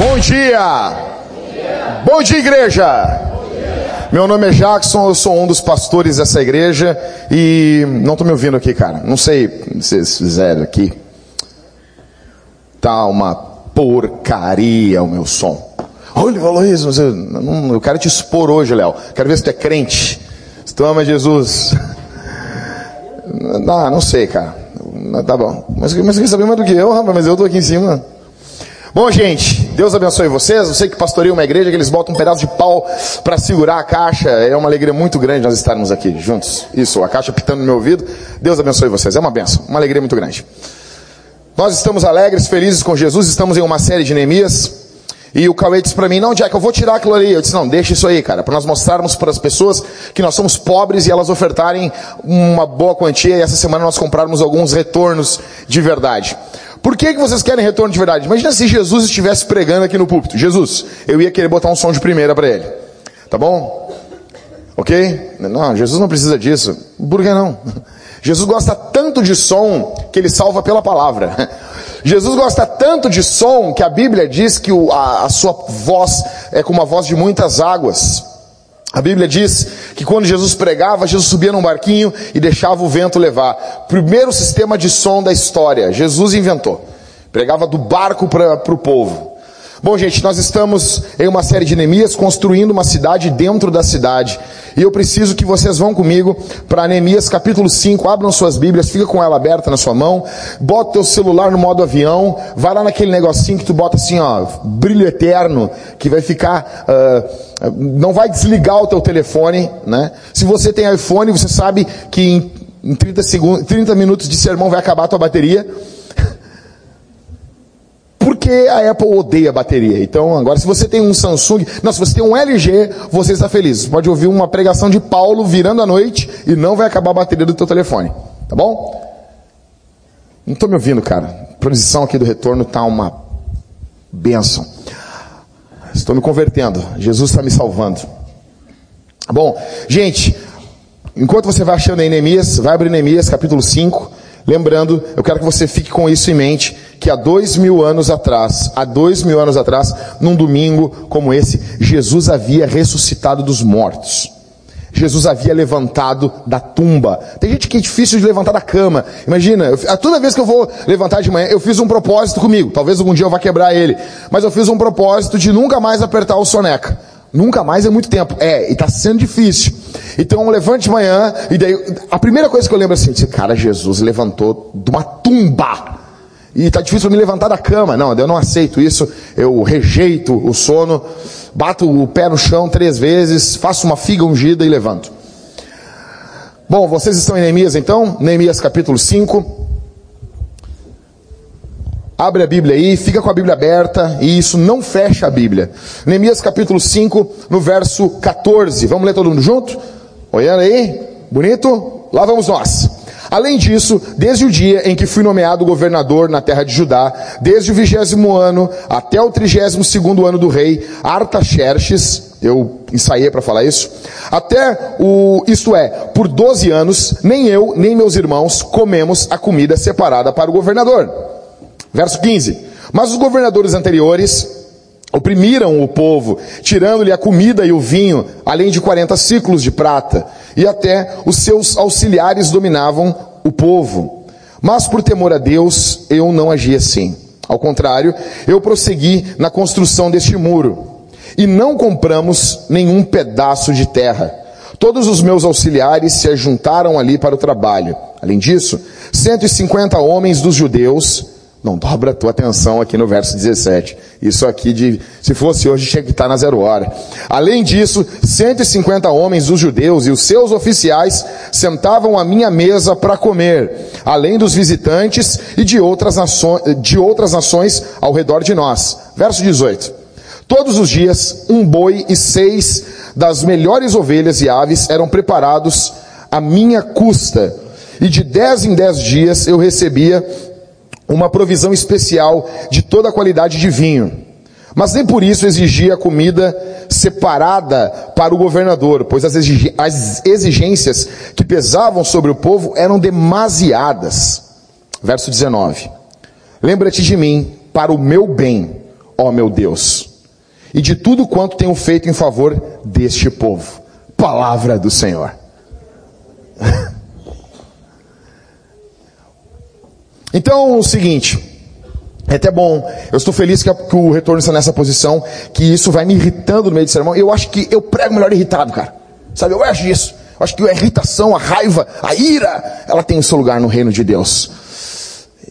Bom dia! Bom dia, igreja! Meu nome é Jackson, eu sou um dos pastores dessa igreja e não estou me ouvindo aqui, cara. Não sei se vocês fizeram aqui. Tá uma porcaria o meu som. Olha, mas eu, quero te expor hoje, Léo. Quero ver se tu é crente. Se tu ama Jesus. Não, não sei, cara. Tá bom. Mas, mas quer saber mais do que eu, rapaz? Mas eu tô aqui em cima. Bom, gente, Deus abençoe vocês. Eu sei que pastoreio uma igreja que eles botam um pedaço de pau para segurar a caixa. É uma alegria muito grande nós estarmos aqui juntos. Isso, a caixa pitando no meu ouvido. Deus abençoe vocês. É uma benção, uma alegria muito grande. Nós estamos alegres, felizes com Jesus. Estamos em uma série de Neemias. E o Cauê disse para mim, não, Jack, eu vou tirar aquilo ali. Eu disse, não, deixa isso aí, cara, para nós mostrarmos para as pessoas que nós somos pobres e elas ofertarem uma boa quantia e essa semana nós comprarmos alguns retornos de verdade. Por que, que vocês querem retorno de verdade? Imagina se Jesus estivesse pregando aqui no púlpito. Jesus, eu ia querer botar um som de primeira para ele. Tá bom? Ok? Não, Jesus não precisa disso. Por que não? Jesus gosta tanto de som que ele salva pela palavra. Jesus gosta tanto de som que a Bíblia diz que a, a sua voz é como a voz de muitas águas. A Bíblia diz que quando Jesus pregava, Jesus subia num barquinho e deixava o vento levar. Primeiro sistema de som da história, Jesus inventou. Pregava do barco para o povo. Bom, gente, nós estamos em uma série de Neemias construindo uma cidade dentro da cidade. E eu preciso que vocês vão comigo para Neemias capítulo 5, abram suas Bíblias, fica com ela aberta na sua mão, bota teu celular no modo avião, vai lá naquele negocinho que tu bota assim, ó, brilho eterno, que vai ficar, uh, não vai desligar o teu telefone, né? Se você tem iPhone, você sabe que em, em 30, segundos, 30 minutos de sermão vai acabar a tua bateria. Porque a Apple odeia bateria. Então, agora, se você tem um Samsung, não, se você tem um LG, você está feliz. Você pode ouvir uma pregação de Paulo virando à noite e não vai acabar a bateria do teu telefone. Tá bom? Não estou me ouvindo, cara. A posição aqui do retorno tá uma benção. Estou me convertendo. Jesus está me salvando. Bom, gente, enquanto você vai achando aí Neemias, vai abrir Neemias capítulo 5. Lembrando, eu quero que você fique com isso em mente, que há dois mil anos atrás, há dois mil anos atrás, num domingo como esse, Jesus havia ressuscitado dos mortos. Jesus havia levantado da tumba. Tem gente que é difícil de levantar da cama. Imagina, eu, toda vez que eu vou levantar de manhã, eu fiz um propósito comigo. Talvez algum dia eu vá quebrar ele. Mas eu fiz um propósito de nunca mais apertar o soneca. Nunca mais é muito tempo. É, e está sendo difícil. Então eu levanto de manhã, e daí, a primeira coisa que eu lembro assim, cara, Jesus levantou de uma tumba. E está difícil me levantar da cama. Não, eu não aceito isso. Eu rejeito o sono, bato o pé no chão três vezes, faço uma figa ungida e levanto. Bom, vocês estão em Neemias então? Neemias capítulo 5. Abre a Bíblia aí, fica com a Bíblia aberta, e isso não fecha a Bíblia. Neemias capítulo 5, no verso 14. Vamos ler todo mundo junto? Olhando aí? Bonito? Lá vamos nós. Além disso, desde o dia em que fui nomeado governador na terra de Judá, desde o vigésimo ano até o trigésimo segundo ano do rei Artaxerxes, eu ensaiei para falar isso, até o, isto é, por doze anos, nem eu, nem meus irmãos comemos a comida separada para o governador. Verso 15. Mas os governadores anteriores oprimiram o povo, tirando-lhe a comida e o vinho, além de 40 ciclos de prata, e até os seus auxiliares dominavam o povo. Mas por temor a Deus, eu não agi assim. Ao contrário, eu prossegui na construção deste muro, e não compramos nenhum pedaço de terra. Todos os meus auxiliares se ajuntaram ali para o trabalho. Além disso, 150 homens dos judeus não, dobra a tua atenção aqui no verso 17. Isso aqui, de, se fosse hoje, tinha que estar na zero hora. Além disso, 150 homens dos judeus e os seus oficiais sentavam à minha mesa para comer, além dos visitantes e de outras, nações, de outras nações ao redor de nós. Verso 18. Todos os dias, um boi e seis das melhores ovelhas e aves eram preparados à minha custa, e de dez em dez dias eu recebia uma provisão especial de toda a qualidade de vinho. Mas nem por isso exigia comida separada para o governador, pois as exigências que pesavam sobre o povo eram demasiadas. Verso 19. Lembra-te de mim para o meu bem, ó meu Deus, e de tudo quanto tenho feito em favor deste povo. Palavra do Senhor. Então, o seguinte, é até bom, eu estou feliz que, que, o retorno está nessa posição, que isso vai me irritando no meio do sermão. Eu acho que eu prego melhor irritado, cara. Sabe, eu acho disso. Eu acho que a irritação, a raiva, a ira, ela tem o seu lugar no reino de Deus.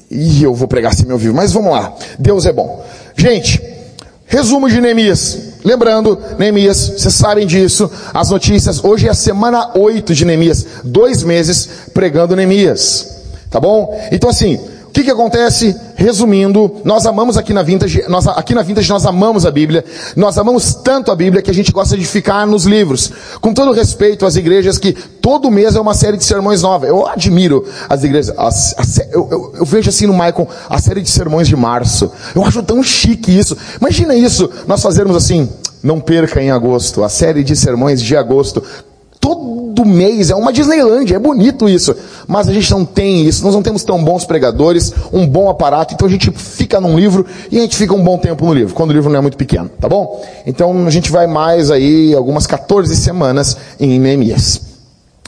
E eu vou pregar assim meu vivo, mas vamos lá. Deus é bom. Gente, resumo de Neemias. Lembrando, Neemias, vocês sabem disso, as notícias, hoje é a semana 8 de Neemias, dois meses pregando Neemias. Tá bom? Então assim, o que, que acontece? Resumindo, nós amamos aqui na Vintage, nós, aqui na Vintage nós amamos a Bíblia, nós amamos tanto a Bíblia que a gente gosta de ficar nos livros. Com todo respeito às igrejas que todo mês é uma série de sermões nova. Eu admiro as igrejas, as, eu, eu, eu, vejo assim no Michael a série de sermões de março. Eu acho tão chique isso. Imagina isso, nós fazermos assim, não perca em agosto, a série de sermões de agosto. Todo mês, é uma Disneylandia, é bonito isso. Mas a gente não tem isso, nós não temos tão bons pregadores, um bom aparato, então a gente fica num livro e a gente fica um bom tempo no livro, quando o livro não é muito pequeno, tá bom? Então a gente vai mais aí, algumas 14 semanas em Neemias.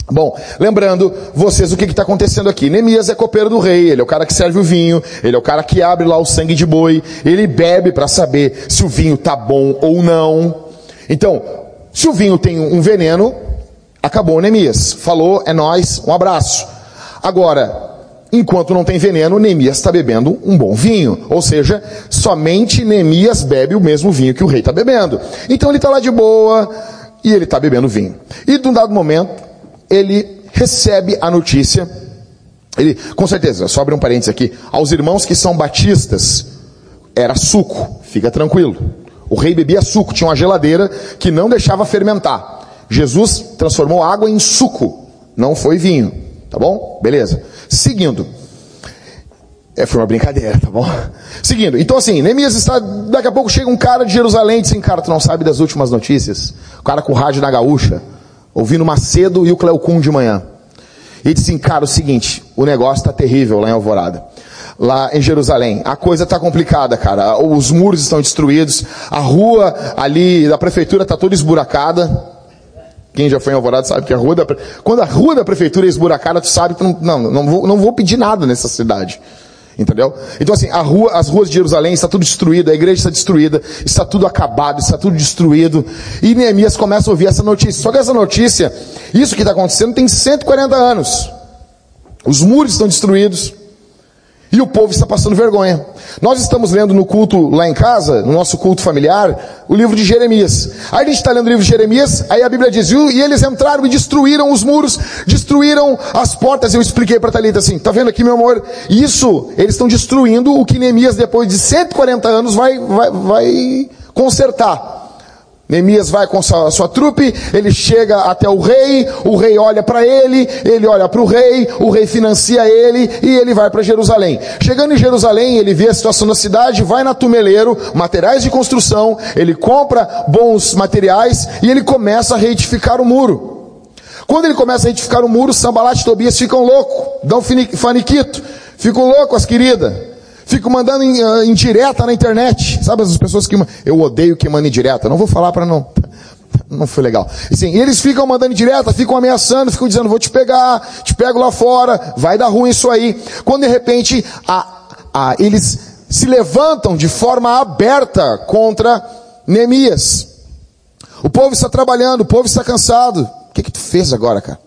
Bom, lembrando vocês o que está acontecendo aqui. Neemias é copeiro do rei, ele é o cara que serve o vinho, ele é o cara que abre lá o sangue de boi, ele bebe para saber se o vinho tá bom ou não. Então, se o vinho tem um veneno, Acabou Neemias. Falou, é nós, um abraço. Agora, enquanto não tem veneno, Neemias está bebendo um bom vinho. Ou seja, somente Neemias bebe o mesmo vinho que o rei está bebendo. Então ele está lá de boa e ele está bebendo vinho. E de um dado momento, ele recebe a notícia. Ele, com certeza, só abre um parênteses aqui. Aos irmãos que são batistas, era suco, fica tranquilo. O rei bebia suco, tinha uma geladeira que não deixava fermentar. Jesus transformou água em suco, não foi vinho, tá bom? Beleza. Seguindo. É, foi uma brincadeira, tá bom? Seguindo. Então assim, Neemias está, daqui a pouco chega um cara de Jerusalém e diz assim, cara, tu não sabe das últimas notícias? O cara com o rádio na gaúcha, ouvindo Macedo e o Cleocum de manhã. E disse assim, cara, o seguinte, o negócio está terrível lá em Alvorada lá em Jerusalém. A coisa está complicada, cara. Os muros estão destruídos, a rua ali da prefeitura está toda esburacada. Quem já foi em Alvorada sabe que a rua da, quando a rua da prefeitura é esburacada, tu sabe que não, não, não, vou, não vou pedir nada nessa cidade. Entendeu? Então assim, a rua, as ruas de Jerusalém está tudo destruído, a igreja está destruída, está tudo acabado, está tudo destruído. E Neemias começa a ouvir essa notícia. Só que essa notícia, isso que está acontecendo tem 140 anos. Os muros estão destruídos. E o povo está passando vergonha. Nós estamos lendo no culto lá em casa, no nosso culto familiar, o livro de Jeremias. Aí a gente está lendo o livro de Jeremias, aí a Bíblia diz, e eles entraram e destruíram os muros, destruíram as portas. Eu expliquei para Thalita assim, tá vendo aqui meu amor? Isso, eles estão destruindo o que Neemias depois de 140 anos vai, vai, vai consertar. Neemias vai com sua, sua trupe, ele chega até o rei, o rei olha para ele, ele olha para o rei, o rei financia ele e ele vai para Jerusalém. Chegando em Jerusalém, ele vê a situação da cidade, vai na Tumeleiro, materiais de construção, ele compra bons materiais e ele começa a reedificar o muro. Quando ele começa a reedificar o muro, Sambalat e Tobias ficam loucos, dão faniquito, ficam loucos as queridas. Fico mandando em, uh, em direta na internet. Sabe as pessoas que. Eu odeio que mandam em direta. Não vou falar para não. Não foi legal. Assim, eles ficam mandando direta, ficam ameaçando, ficam dizendo, vou te pegar, te pego lá fora, vai dar ruim isso aí. Quando de repente a, a, eles se levantam de forma aberta contra Neemias. O povo está trabalhando, o povo está cansado. O que, que tu fez agora, cara?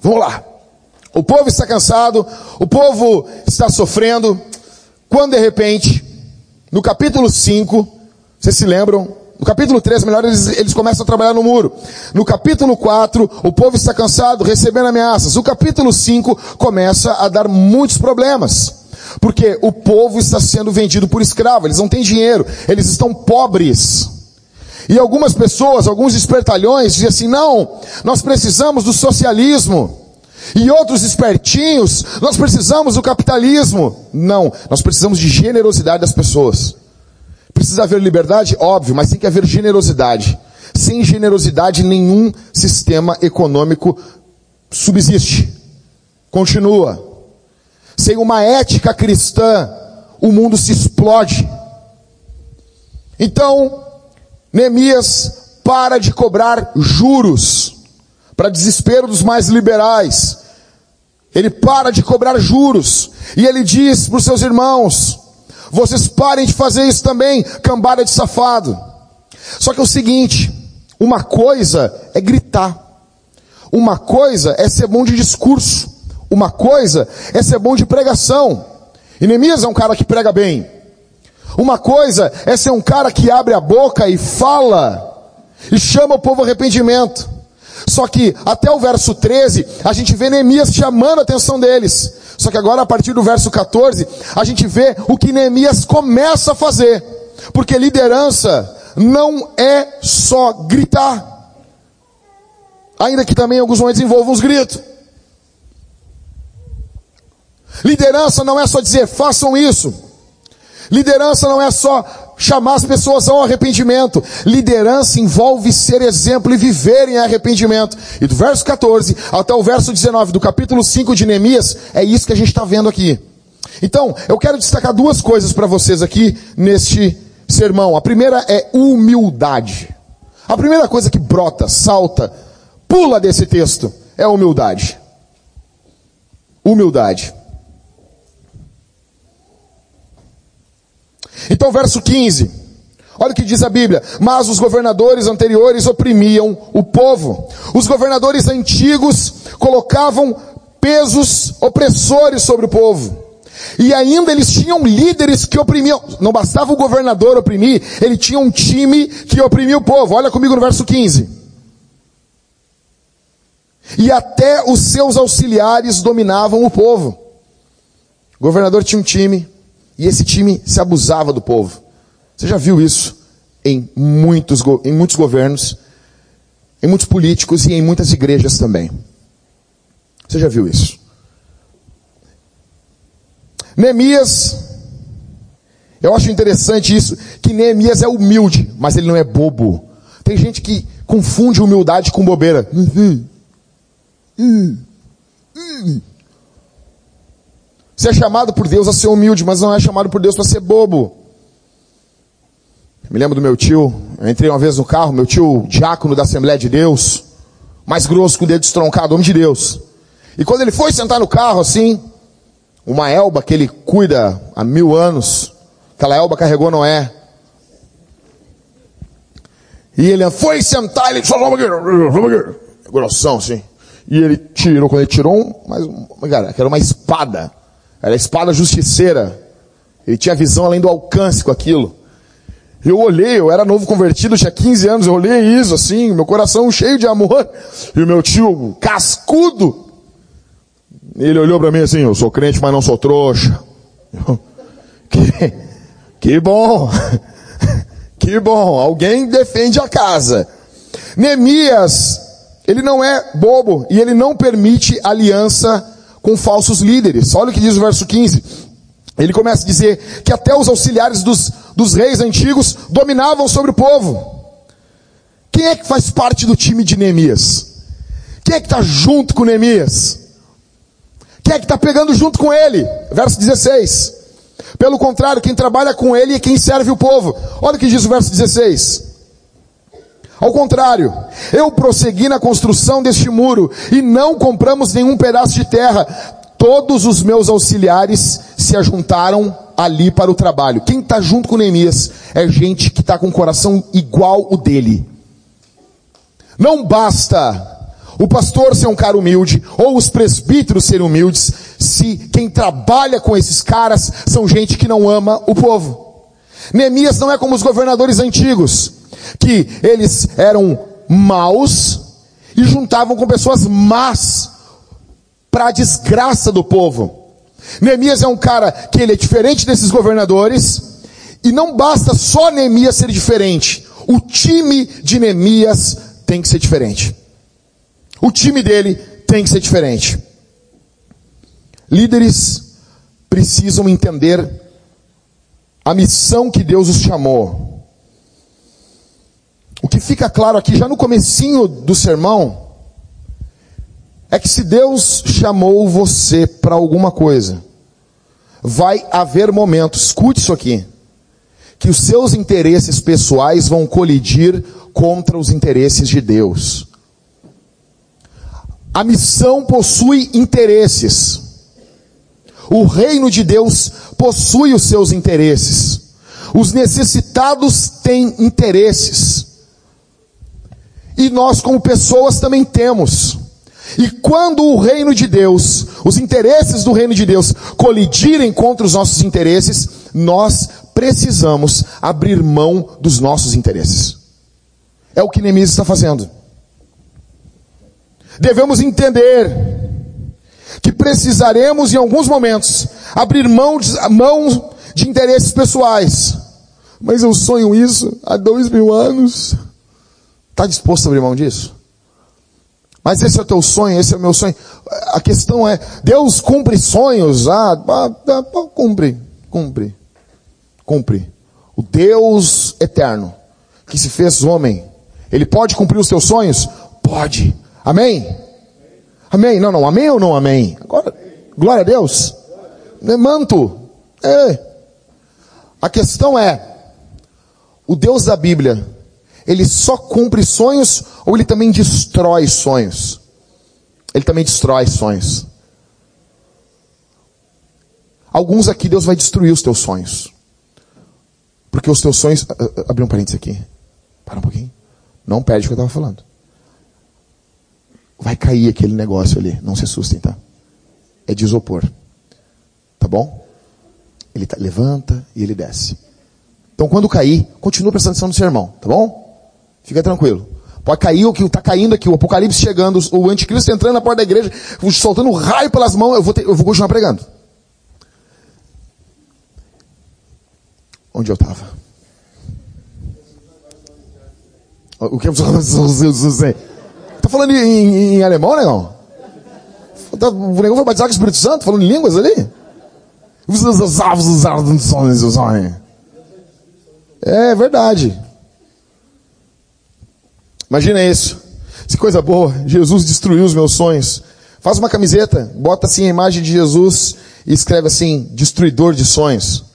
Vamos lá. O povo está cansado, o povo está sofrendo, quando de repente, no capítulo 5, vocês se lembram? No capítulo 3, melhor, eles, eles começam a trabalhar no muro. No capítulo 4, o povo está cansado, recebendo ameaças. O capítulo 5 começa a dar muitos problemas. Porque o povo está sendo vendido por escravo, eles não têm dinheiro, eles estão pobres. E algumas pessoas, alguns espertalhões, dizem assim: não, nós precisamos do socialismo. E outros espertinhos, nós precisamos do capitalismo. Não, nós precisamos de generosidade das pessoas. Precisa haver liberdade? Óbvio, mas tem que haver generosidade. Sem generosidade, nenhum sistema econômico subsiste. Continua. sem uma ética cristã, o mundo se explode. Então, Neemias para de cobrar juros, para desespero dos mais liberais. Ele para de cobrar juros, e ele diz para os seus irmãos: vocês parem de fazer isso também, cambada de safado. Só que é o seguinte, uma coisa é gritar, uma coisa é ser bom de discurso, uma coisa é ser bom de pregação. Neemias é um cara que prega bem. Uma coisa é ser um cara que abre a boca e fala e chama o povo ao arrependimento. Só que até o verso 13, a gente vê Neemias chamando a atenção deles. Só que agora, a partir do verso 14, a gente vê o que Neemias começa a fazer. Porque liderança não é só gritar. Ainda que também alguns momentos envolvam os gritos. Liderança não é só dizer, façam isso. Liderança não é só chamar as pessoas ao arrependimento. Liderança envolve ser exemplo e viver em arrependimento. E do verso 14 até o verso 19 do capítulo 5 de Neemias, é isso que a gente está vendo aqui. Então, eu quero destacar duas coisas para vocês aqui neste sermão. A primeira é humildade. A primeira coisa que brota, salta, pula desse texto é humildade. Humildade. Então, verso 15. Olha o que diz a Bíblia. Mas os governadores anteriores oprimiam o povo. Os governadores antigos colocavam pesos opressores sobre o povo. E ainda eles tinham líderes que oprimiam. Não bastava o governador oprimir, ele tinha um time que oprimia o povo. Olha comigo no verso 15. E até os seus auxiliares dominavam o povo. O governador tinha um time, e esse time se abusava do povo. Você já viu isso em muitos, em muitos governos, em muitos políticos e em muitas igrejas também. Você já viu isso? Neemias, eu acho interessante isso, que Neemias é humilde, mas ele não é bobo. Tem gente que confunde humildade com bobeira. Uhum. Uhum. Uhum. Você é chamado por Deus a ser humilde, mas não é chamado por Deus para ser bobo. Me lembro do meu tio, eu entrei uma vez no carro, meu tio diácono da Assembleia de Deus, mais grosso com o dedo estroncado, homem de Deus. E quando ele foi sentar no carro assim, uma elba que ele cuida há mil anos, aquela elba carregou Noé. E ele foi sentar, ele falou, vamos aqui, vamos aqui. Grossão assim. E ele tirou, quando ele tirou, um, mas, cara, era uma espada. Era a espada justiceira. Ele tinha visão além do alcance com aquilo. Eu olhei, eu era novo convertido, tinha 15 anos, eu olhei isso assim, meu coração cheio de amor. E o meu tio, cascudo, ele olhou para mim assim, eu sou crente, mas não sou trouxa. que, que bom. que bom, alguém defende a casa. Neemias, ele não é bobo e ele não permite aliança com falsos líderes. Olha o que diz o verso 15. Ele começa a dizer que até os auxiliares dos, dos reis antigos dominavam sobre o povo. Quem é que faz parte do time de Neemias? Quem é que está junto com Neemias? Quem é que está pegando junto com ele? Verso 16. Pelo contrário, quem trabalha com ele é quem serve o povo. Olha o que diz o verso 16. Ao contrário, eu prossegui na construção deste muro e não compramos nenhum pedaço de terra. Todos os meus auxiliares se ajuntaram ali para o trabalho. Quem está junto com Neemias é gente que está com o coração igual o dele. Não basta o pastor ser um cara humilde, ou os presbíteros serem humildes, se quem trabalha com esses caras são gente que não ama o povo. Neemias não é como os governadores antigos que eles eram maus e juntavam com pessoas más para a desgraça do povo. Neemias é um cara que ele é diferente desses governadores e não basta só Neemias ser diferente. O time de Neemias tem que ser diferente. O time dele tem que ser diferente. Líderes precisam entender a missão que Deus os chamou. O que fica claro aqui já no comecinho do sermão é que se Deus chamou você para alguma coisa, vai haver momentos, escute isso aqui, que os seus interesses pessoais vão colidir contra os interesses de Deus. A missão possui interesses. O reino de Deus possui os seus interesses. Os necessitados têm interesses. E nós, como pessoas, também temos. E quando o reino de Deus, os interesses do reino de Deus colidirem contra os nossos interesses, nós precisamos abrir mão dos nossos interesses. É o que Neemias está fazendo. Devemos entender que precisaremos em alguns momentos abrir mão de, mão de interesses pessoais. Mas eu sonho isso há dois mil anos. Está disposto a abrir mão disso? Mas esse é o teu sonho, esse é o meu sonho. A questão é, Deus cumpre sonhos? Ah, ah, ah, cumpre, cumpre, cumpre. O Deus eterno, que se fez homem, ele pode cumprir os teus sonhos? Pode. Amém? Amém? Não, não, amém ou não amém? Agora, glória a Deus. É manto. É. A questão é, o Deus da Bíblia, ele só cumpre sonhos ou ele também destrói sonhos? Ele também destrói sonhos. Alguns aqui Deus vai destruir os teus sonhos. Porque os teus sonhos. Abri um parênteses aqui. Para um pouquinho. Não perde o que eu estava falando. Vai cair aquele negócio ali. Não se assustem, tá? É de isopor. Tá bom? Ele tá, levanta e ele desce. Então quando cair, continua prestando atenção no sermão, tá bom? Fica tranquilo. Pode cair o que está caindo aqui, o apocalipse chegando, o anticristo entrando na porta da igreja, soltando raio pelas mãos, eu vou, ter, eu vou continuar pregando. Onde eu estava? O que Está falando em, em, em alemão, negão? Tá, o negão foi batizado com o Espírito Santo, falando em línguas ali? É verdade. Imagina isso. Que coisa boa. Jesus destruiu os meus sonhos. Faz uma camiseta, bota assim a imagem de Jesus e escreve assim: destruidor de sonhos.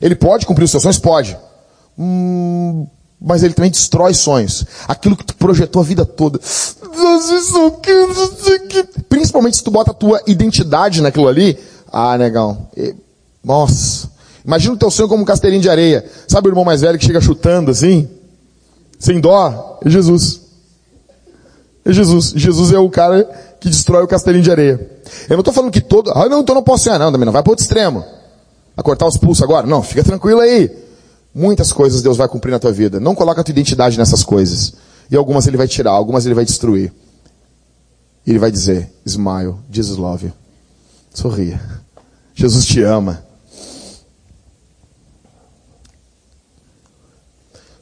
Ele pode cumprir os seus sonhos? Pode. Hum, mas ele também destrói sonhos. Aquilo que tu projetou a vida toda. Principalmente se tu bota a tua identidade naquilo ali. Ah, negão. Nossa. Imagina o teu sonho como um castelinho de areia. Sabe o irmão mais velho que chega chutando assim? Sem dó, é Jesus. É Jesus. Jesus é o cara que destrói o castelinho de areia. Eu não estou falando que todo, ah não, então não posso sonhar, não, também não vai para outro extremo. A cortar os pulsos agora. Não, fica tranquilo aí. Muitas coisas Deus vai cumprir na tua vida. Não coloca a tua identidade nessas coisas. E algumas ele vai tirar, algumas ele vai destruir. Ele vai dizer, smile, Jesus love you. Sorria. Jesus te ama.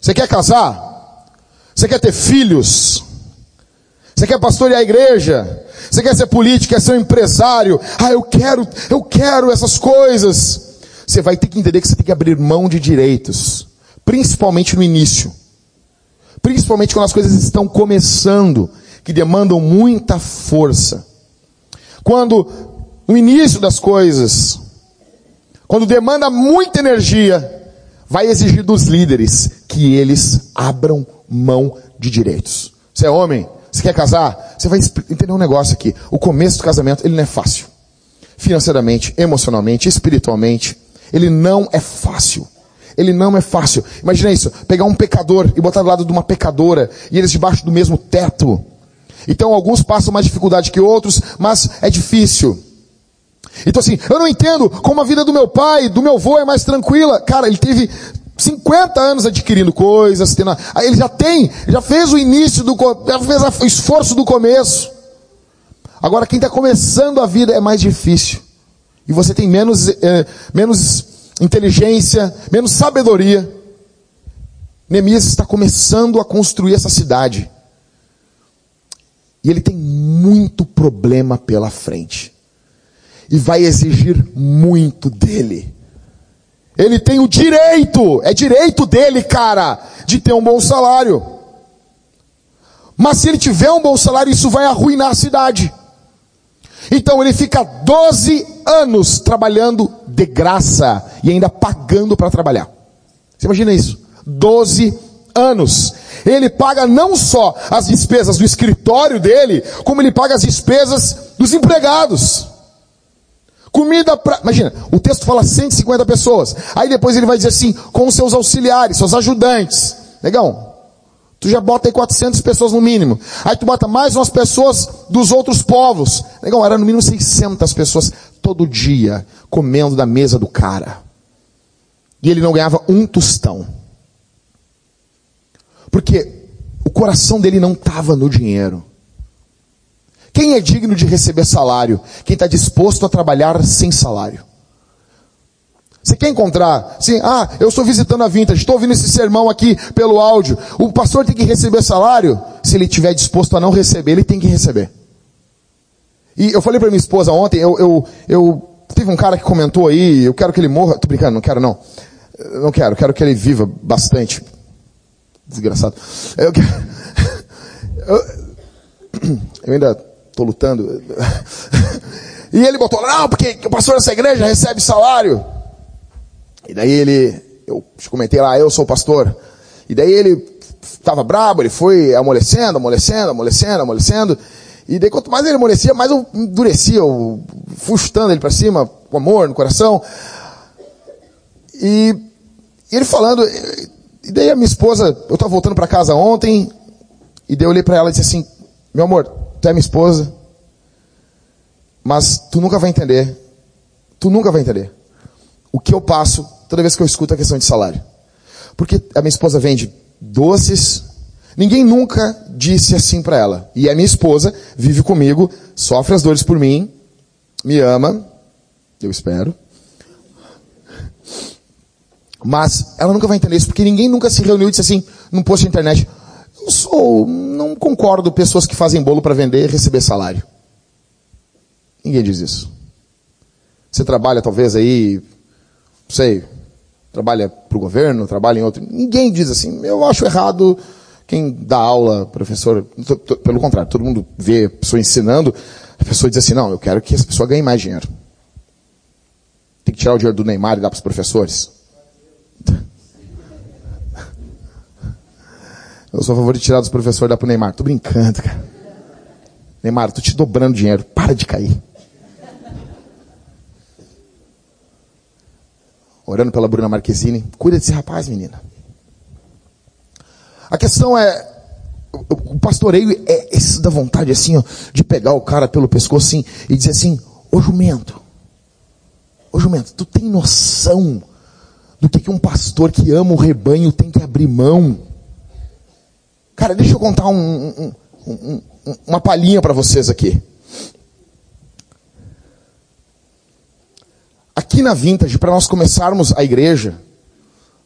Você quer casar? Você quer ter filhos? Você quer pastorear a igreja? Você quer ser político, quer ser um empresário? Ah, eu quero, eu quero essas coisas. Você vai ter que entender que você tem que abrir mão de direitos, principalmente no início. Principalmente quando as coisas estão começando, que demandam muita força. Quando no início das coisas, quando demanda muita energia, vai exigir dos líderes que eles abram mão de direitos. Você é homem, você quer casar, você vai entender um negócio aqui. O começo do casamento, ele não é fácil. Financeiramente, emocionalmente, espiritualmente, ele não é fácil. Ele não é fácil. Imagina isso, pegar um pecador e botar do lado de uma pecadora, e eles debaixo do mesmo teto. Então alguns passam mais dificuldade que outros, mas é difícil. Então assim, eu não entendo como a vida do meu pai, do meu avô é mais tranquila. Cara, ele teve 50 anos adquirindo coisas, tendo, aí ele já tem, já fez o início do, já fez o esforço do começo. Agora quem está começando a vida é mais difícil. E você tem menos, é, menos inteligência, menos sabedoria. Neemias está começando a construir essa cidade. E ele tem muito problema pela frente. E vai exigir muito dele. Ele tem o direito, é direito dele, cara, de ter um bom salário. Mas se ele tiver um bom salário, isso vai arruinar a cidade. Então ele fica 12 anos trabalhando de graça e ainda pagando para trabalhar. Você imagina isso? 12 anos. Ele paga não só as despesas do escritório dele, como ele paga as despesas dos empregados. Comida para. Imagina, o texto fala 150 pessoas. Aí depois ele vai dizer assim, com seus auxiliares, seus ajudantes. Negão, Tu já bota aí 400 pessoas no mínimo. Aí tu bota mais umas pessoas dos outros povos. Legal, era no mínimo 600 pessoas todo dia comendo da mesa do cara. E ele não ganhava um tostão. Porque o coração dele não estava no dinheiro. Quem é digno de receber salário? Quem está disposto a trabalhar sem salário. Você quer encontrar? Sim, ah, eu estou visitando a Vintage, estou ouvindo esse sermão aqui pelo áudio. O pastor tem que receber salário? Se ele estiver disposto a não receber, ele tem que receber. E eu falei para minha esposa ontem, eu, eu, eu, teve um cara que comentou aí, eu quero que ele morra, tô brincando, não quero não. Não quero, quero que ele viva bastante. Desgraçado. Eu, eu, eu ainda estou lutando. E ele botou, não, porque o pastor dessa igreja recebe salário. E daí ele, eu comentei lá, eu sou pastor. E daí ele estava brabo, ele foi amolecendo, amolecendo, amolecendo, amolecendo. E daí quanto mais ele amolecia, mais eu endurecia, eu fui chutando ele para cima, com amor no coração. E, e, ele falando, e daí a minha esposa, eu estava voltando para casa ontem, e daí eu olhei para ela e disse assim, meu amor, tu é minha esposa, mas tu nunca vai entender, tu nunca vai entender o que eu passo toda vez que eu escuto a questão de salário. Porque a minha esposa vende doces, ninguém nunca disse assim para ela. E a minha esposa vive comigo, sofre as dores por mim, me ama, eu espero. Mas ela nunca vai entender isso, porque ninguém nunca se reuniu e disse assim, num post de internet, eu sou, não concordo pessoas que fazem bolo para vender e receber salário. Ninguém diz isso. Você trabalha talvez aí, não sei, trabalha para o governo, trabalha em outro. Ninguém diz assim, eu acho errado quem dá aula, professor, pelo contrário, todo mundo vê a pessoa ensinando, a pessoa diz assim, não, eu quero que essa pessoa ganhe mais dinheiro. Tem que tirar o dinheiro do Neymar e dar para os professores. Eu sou a favor de tirar dos professores e dar para o Neymar. Tô brincando, cara. Neymar, tô te dobrando dinheiro. Para de cair. orando pela Bruna Marquezine. Cuida desse rapaz, menina. A questão é, o pastoreio é esse da vontade assim, ó, de pegar o cara pelo pescoço assim e dizer assim, ô jumento, ô jumento, tu tem noção do que, que um pastor que ama o rebanho tem que abrir mão? Cara, deixa eu contar um, um, um, uma palhinha para vocês aqui. aqui na Vintage, para nós começarmos a igreja,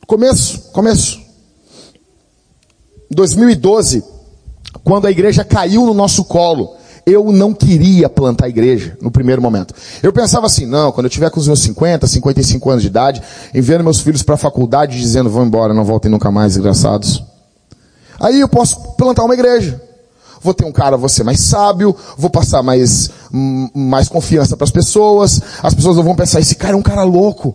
começo, começo, 2012, quando a igreja caiu no nosso colo, eu não queria plantar a igreja no primeiro momento. Eu pensava assim, não, quando eu tiver com os meus 50, 55 anos de idade, enviando meus filhos para a faculdade dizendo, vão embora, não voltem nunca mais, desgraçados. Aí eu posso plantar uma igreja vou ter um cara, vou ser mais sábio, vou passar mais, hum, mais confiança para as pessoas, as pessoas não vão pensar, esse cara é um cara louco.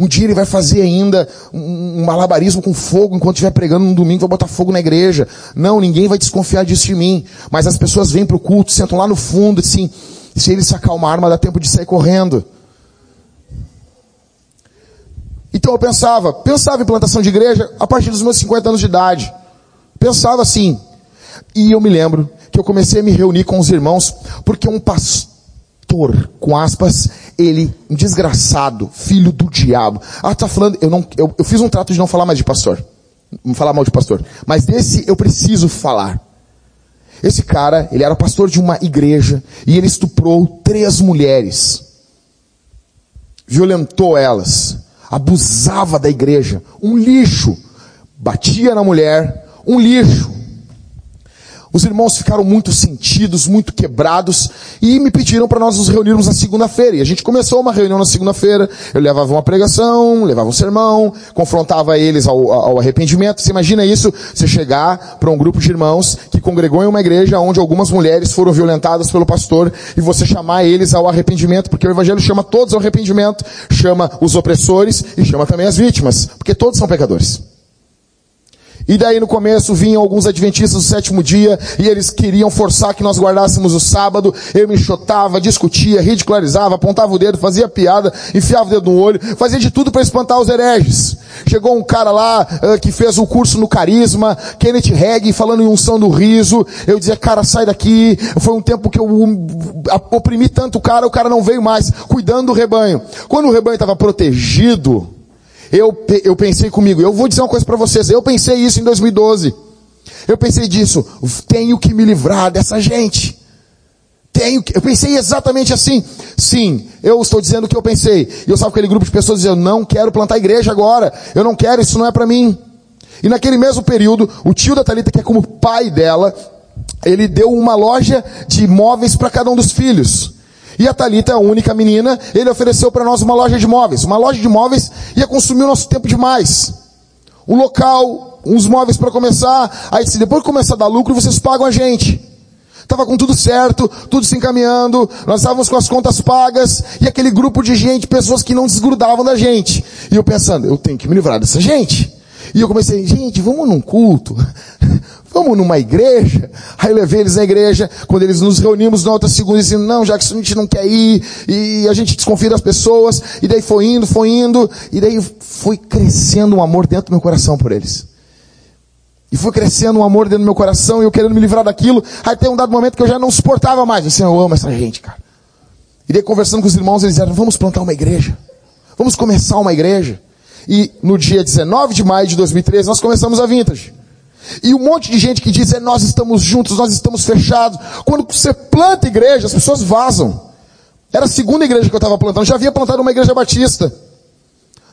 Um dia ele vai fazer ainda um malabarismo com fogo enquanto estiver pregando no domingo, vai botar fogo na igreja. Não, ninguém vai desconfiar disso de mim. Mas as pessoas vêm para o culto, sentam lá no fundo, assim, se ele sacar uma arma, dá tempo de sair correndo. Então eu pensava, pensava em plantação de igreja a partir dos meus 50 anos de idade. Pensava assim, e eu me lembro que eu comecei a me reunir com os irmãos, porque um pastor, com aspas, ele, um desgraçado, filho do diabo. Ah, tá falando, eu não, eu, eu fiz um trato de não falar mais de pastor. Não falar mal de pastor. Mas desse eu preciso falar. Esse cara, ele era pastor de uma igreja e ele estuprou três mulheres. Violentou elas. Abusava da igreja. Um lixo. Batia na mulher. Um lixo. Os irmãos ficaram muito sentidos, muito quebrados e me pediram para nós nos reunirmos na segunda-feira. E a gente começou uma reunião na segunda-feira. Eu levava uma pregação, levava um sermão, confrontava eles ao, ao arrependimento. Você imagina isso? Você chegar para um grupo de irmãos que congregou em uma igreja onde algumas mulheres foram violentadas pelo pastor e você chamar eles ao arrependimento, porque o evangelho chama todos ao arrependimento, chama os opressores e chama também as vítimas, porque todos são pecadores. E daí no começo vinham alguns adventistas do sétimo dia e eles queriam forçar que nós guardássemos o sábado. Eu me chotava, discutia, ridicularizava, apontava o dedo, fazia piada, enfiava o dedo no olho, fazia de tudo para espantar os hereges. Chegou um cara lá uh, que fez o um curso no carisma, Kenneth Hagg, falando em unção do riso. Eu dizia, cara, sai daqui. Foi um tempo que eu oprimi tanto o cara, o cara não veio mais, cuidando do rebanho. Quando o rebanho estava protegido, eu, eu pensei comigo, eu vou dizer uma coisa para vocês, eu pensei isso em 2012. Eu pensei disso, tenho que me livrar dessa gente. Tenho que, eu pensei exatamente assim. Sim, eu estou dizendo o que eu pensei. E eu estava aquele grupo de pessoas dizendo, não quero plantar igreja agora. Eu não quero, isso não é para mim. E naquele mesmo período, o tio da Talita, que é como pai dela, ele deu uma loja de móveis para cada um dos filhos. E a Talita é a única menina, ele ofereceu para nós uma loja de móveis. Uma loja de móveis ia consumir o nosso tempo demais. O local, uns móveis para começar, aí se depois começar a dar lucro, vocês pagam a gente. Tava com tudo certo, tudo se encaminhando, nós estávamos com as contas pagas, e aquele grupo de gente, pessoas que não desgrudavam da gente. E eu pensando, eu tenho que me livrar dessa gente. E eu comecei, gente, vamos num culto. Vamos numa igreja? Aí eu levei eles na igreja, quando eles nos reunimos na outra segunda, dizendo, não, já que a gente não quer ir, e a gente desconfia das pessoas, e daí foi indo, foi indo, e daí foi crescendo um amor dentro do meu coração por eles. E foi crescendo um amor dentro do meu coração, e eu querendo me livrar daquilo, aí tem um dado momento que eu já não suportava mais, assim, eu amo essa gente, cara. E daí conversando com os irmãos, eles disseram, vamos plantar uma igreja. Vamos começar uma igreja. E no dia 19 de maio de 2013, nós começamos a Vintage. E um monte de gente que diz, é, nós estamos juntos, nós estamos fechados. Quando você planta igreja, as pessoas vazam. Era a segunda igreja que eu estava plantando. Já havia plantado uma igreja batista.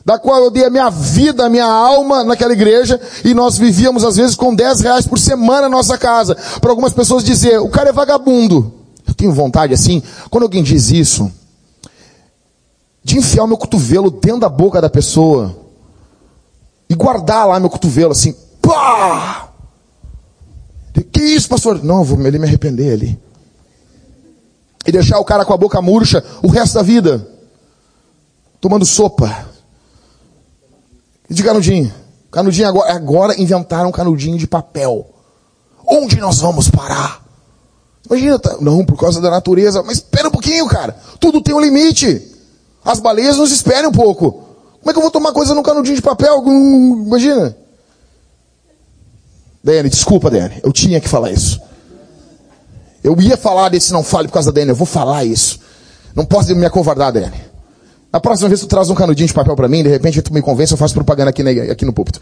Da qual eu dei a minha vida, a minha alma naquela igreja. E nós vivíamos às vezes com 10 reais por semana na nossa casa. Para algumas pessoas dizer, o cara é vagabundo. Eu tenho vontade assim, quando alguém diz isso, de enfiar o meu cotovelo dentro da boca da pessoa. E guardar lá meu cotovelo assim, pá! Que isso, pastor? Não, vou ele me arrepender ali. E deixar o cara com a boca murcha o resto da vida. Tomando sopa. E de canudinho. Canudinho agora, agora inventaram canudinho de papel. Onde nós vamos parar? Imagina, tá, não, por causa da natureza. Mas espera um pouquinho, cara. Tudo tem um limite. As baleias nos esperem um pouco. Como é que eu vou tomar coisa num canudinho de papel? Imagina. Dani, desculpa, Dani, eu tinha que falar isso. Eu ia falar desse não fale por causa da Dani, eu vou falar isso. Não posso me acovardar, Dani. A próxima vez tu traz um canudinho de papel para mim, de repente tu me convence, eu faço propaganda aqui, aqui no púlpito.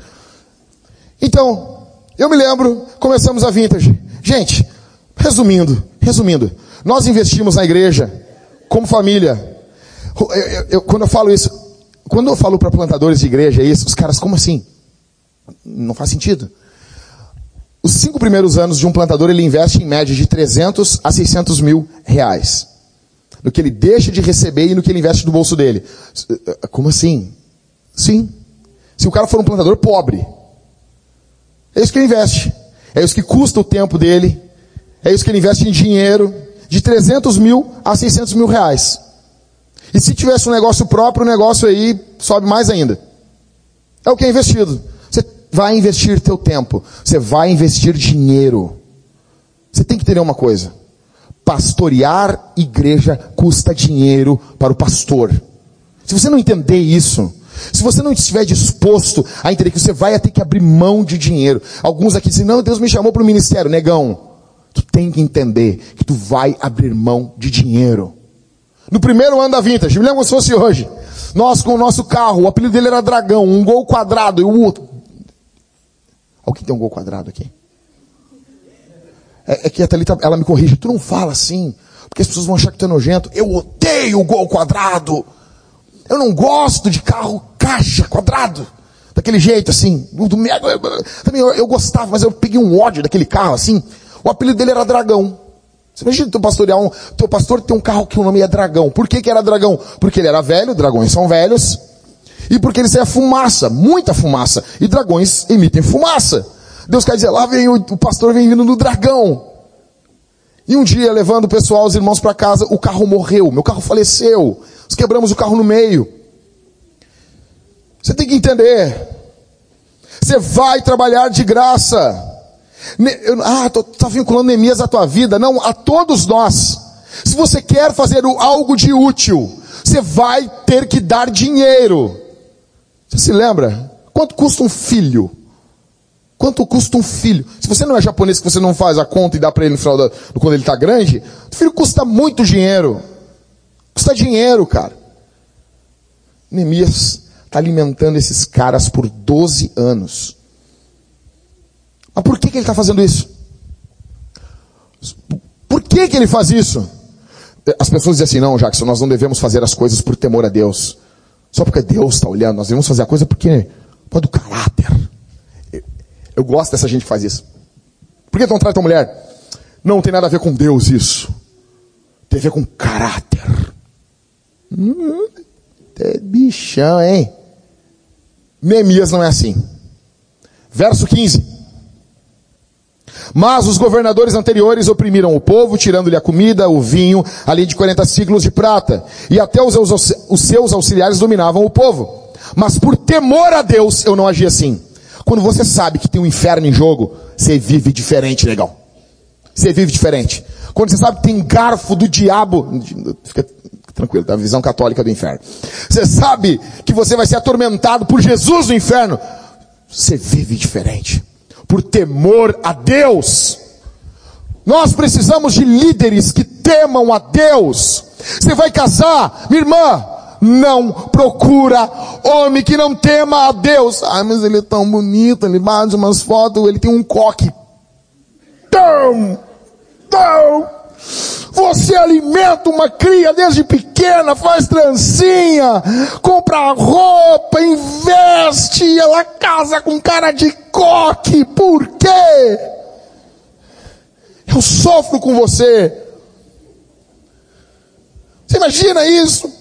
Então, eu me lembro, começamos a vintage. Gente, resumindo, resumindo, nós investimos na igreja como família. Eu, eu, eu, quando eu falo isso, quando eu falo para plantadores de igreja isso, os caras, como assim? Não faz sentido. Os cinco primeiros anos de um plantador, ele investe em média de 300 a 600 mil reais. No que ele deixa de receber e no que ele investe do bolso dele. Como assim? Sim. Se o cara for um plantador pobre, é isso que ele investe. É isso que custa o tempo dele. É isso que ele investe em dinheiro. De 300 mil a 600 mil reais. E se tivesse um negócio próprio, o negócio aí sobe mais ainda. É o que é investido vai investir teu tempo, você vai investir dinheiro. Você tem que entender uma coisa. Pastorear igreja custa dinheiro para o pastor. Se você não entender isso, se você não estiver disposto a entender que você vai ter que abrir mão de dinheiro. Alguns aqui dizem, não, Deus me chamou para o ministério. Negão, tu tem que entender que tu vai abrir mão de dinheiro. No primeiro ano da Vintage, me lembro se fosse hoje. Nós com o nosso carro, o apelido dele era Dragão, um gol quadrado, e o outro Alguém tem um gol quadrado aqui? É, é que a Thalita, ela me corrige. Tu não fala assim, porque as pessoas vão achar que tu é nojento. Eu odeio o gol quadrado. Eu não gosto de carro caixa quadrado. Daquele jeito assim. Também eu, eu, gostava, mas eu peguei um ódio daquele carro assim. O apelido dele era Dragão. Você imagina teu pastorear um, teu pastor tem um carro que o nome é Dragão. Por que que era Dragão? Porque ele era velho, dragões são velhos, e porque ele saía fumaça, muita fumaça. E dragões emitem fumaça. Deus quer dizer, lá vem o, o pastor vem vindo no dragão. E um dia, levando o pessoal, os irmãos para casa, o carro morreu, meu carro faleceu. Nós quebramos o carro no meio. Você tem que entender. Você vai trabalhar de graça. Ah, está vinculando Neemias à tua vida. Não, a todos nós. Se você quer fazer algo de útil, você vai ter que dar dinheiro. Você se lembra? Quanto custa um filho? Quanto custa um filho? Se você não é japonês, que você não faz a conta e dá para ele no final da, quando ele está grande, o filho custa muito dinheiro. Custa dinheiro, cara. Neemias está alimentando esses caras por 12 anos. Mas por que, que ele está fazendo isso? Por que, que ele faz isso? As pessoas dizem assim, não, Jackson, nós não devemos fazer as coisas por temor a Deus. Só porque Deus está olhando, nós devemos fazer a coisa porque pode do caráter. Eu gosto dessa gente que faz isso. Por que não trata a mulher? Não tem nada a ver com Deus isso. Tem a ver com caráter. Hum, é bichão, hein? Neemias não é assim. Verso 15. Mas os governadores anteriores oprimiram o povo, tirando-lhe a comida, o vinho, além de 40 ciclos de prata. E até os, os seus auxiliares dominavam o povo. Mas por temor a Deus, eu não agi assim. Quando você sabe que tem um inferno em jogo, você vive diferente, legal. Você vive diferente. Quando você sabe que tem garfo do diabo, fica tranquilo, da visão católica do inferno. Você sabe que você vai ser atormentado por Jesus no inferno. Você vive diferente por temor a Deus. Nós precisamos de líderes que temam a Deus. Você vai casar, minha irmã, não procura homem que não tema a Deus. Ah, mas ele é tão bonito, ele bate umas fotos, ele tem um coque. Tão, tão. Você alimenta uma cria desde pequena, faz trancinha, compra roupa, investe, ela casa com cara de coque. Por quê? Eu sofro com você. Você imagina isso?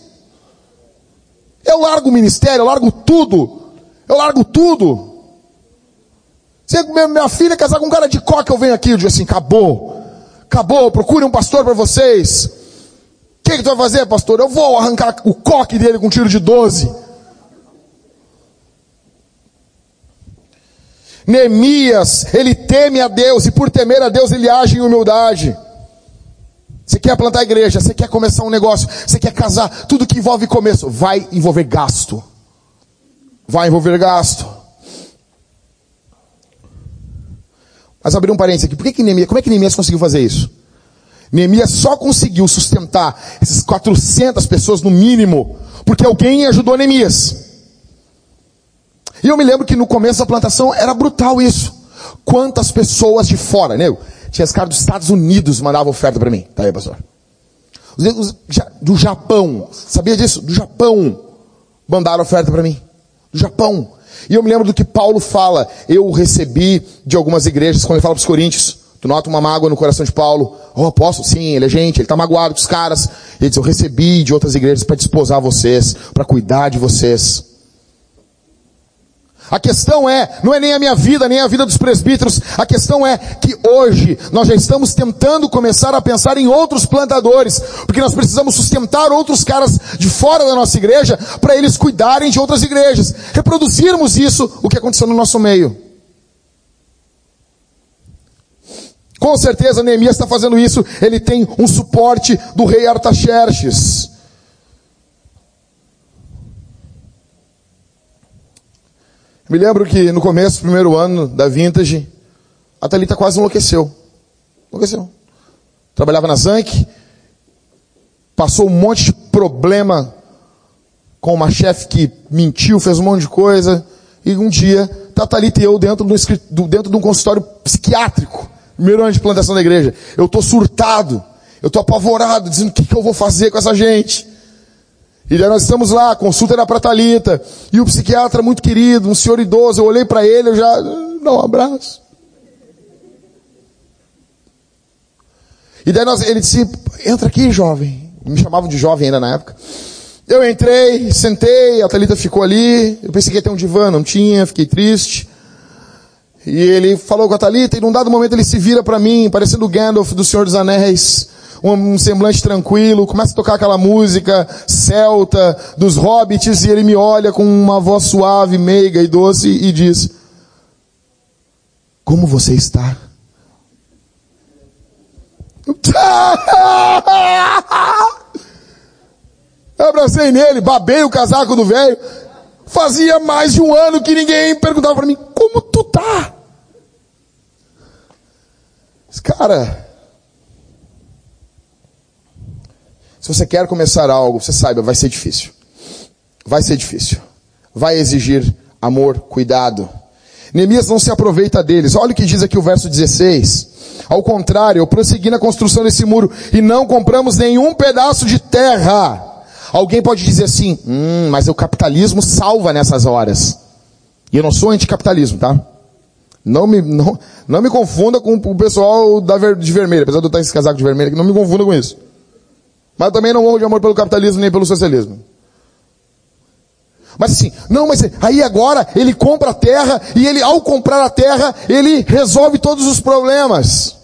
Eu largo o ministério, eu largo tudo. Eu largo tudo. Você, minha filha casar com um cara de coque, eu venho aqui, eu digo assim, acabou. Acabou, procure um pastor para vocês. O que, que tu vai fazer, pastor? Eu vou arrancar o coque dele com um tiro de 12. Neemias, ele teme a Deus, e por temer a Deus ele age em humildade. Você quer plantar a igreja, você quer começar um negócio, você quer casar, tudo que envolve começo, vai envolver gasto. Vai envolver gasto. Mas abrir um parênteses aqui, por que, que Neemias, como é que Neemias conseguiu fazer isso? Neemias só conseguiu sustentar essas 400 pessoas no mínimo, porque alguém ajudou Neemias. E eu me lembro que no começo da plantação era brutal isso. Quantas pessoas de fora, né? Tinha os caras dos Estados Unidos mandavam oferta para mim. Tá aí, pastor. Do Japão. Sabia disso? Do Japão. Mandaram oferta para mim. Do Japão. E eu me lembro do que Paulo fala. Eu recebi de algumas igrejas, quando ele fala para os coríntios. Tu nota uma mágoa no coração de Paulo. Oh, apóstolo, sim, ele é gente, ele está magoado com os caras. Ele diz, eu recebi de outras igrejas para desposar vocês, para cuidar de vocês. A questão é, não é nem a minha vida, nem a vida dos presbíteros, a questão é que hoje nós já estamos tentando começar a pensar em outros plantadores, porque nós precisamos sustentar outros caras de fora da nossa igreja para eles cuidarem de outras igrejas. Reproduzirmos isso, o que aconteceu no nosso meio. Com certeza Neemias está fazendo isso, ele tem um suporte do rei Artaxerxes. Me lembro que no começo do primeiro ano da Vintage, a Thalita quase enlouqueceu. Enlouqueceu. Trabalhava na Zank, passou um monte de problema com uma chefe que mentiu, fez um monte de coisa, e um dia, tá Thalita e eu dentro, do, dentro de um consultório psiquiátrico, primeiro ano de plantação da igreja. Eu tô surtado, eu tô apavorado, dizendo o que, que eu vou fazer com essa gente. E daí nós estamos lá, a consulta era para Talita, e o psiquiatra muito querido, um senhor idoso, eu olhei para ele, eu já dá um abraço. E daí nós, ele disse, entra aqui, jovem. Me chamavam de jovem ainda na época. Eu entrei, sentei, a Thalita ficou ali. Eu pensei que ia ter um divã, não tinha, fiquei triste. E ele falou com a Thalita, e num dado momento ele se vira para mim, parecendo o Gandalf do Senhor dos Anéis, um semblante tranquilo, começa a tocar aquela música celta dos hobbits, e ele me olha com uma voz suave, meiga e doce e diz, como você está? Abracei nele, babei o casaco do velho. Fazia mais de um ano que ninguém perguntava para mim, como tu tá? Cara, se você quer começar algo, você saiba, vai ser difícil. Vai ser difícil. Vai exigir amor, cuidado. Neemias não se aproveita deles. Olha o que diz aqui o verso 16. Ao contrário, eu prossegui na construção desse muro e não compramos nenhum pedaço de terra. Alguém pode dizer assim, hum, mas o capitalismo salva nessas horas. E eu não sou anticapitalismo, tá? Não me, não, não me confunda com o pessoal da, de vermelho, apesar de eu estar esse casaco de vermelho, não me confunda com isso. Mas eu também não morro de amor pelo capitalismo nem pelo socialismo. Mas assim, não, mas aí agora ele compra a terra e ele, ao comprar a terra, ele resolve todos os problemas.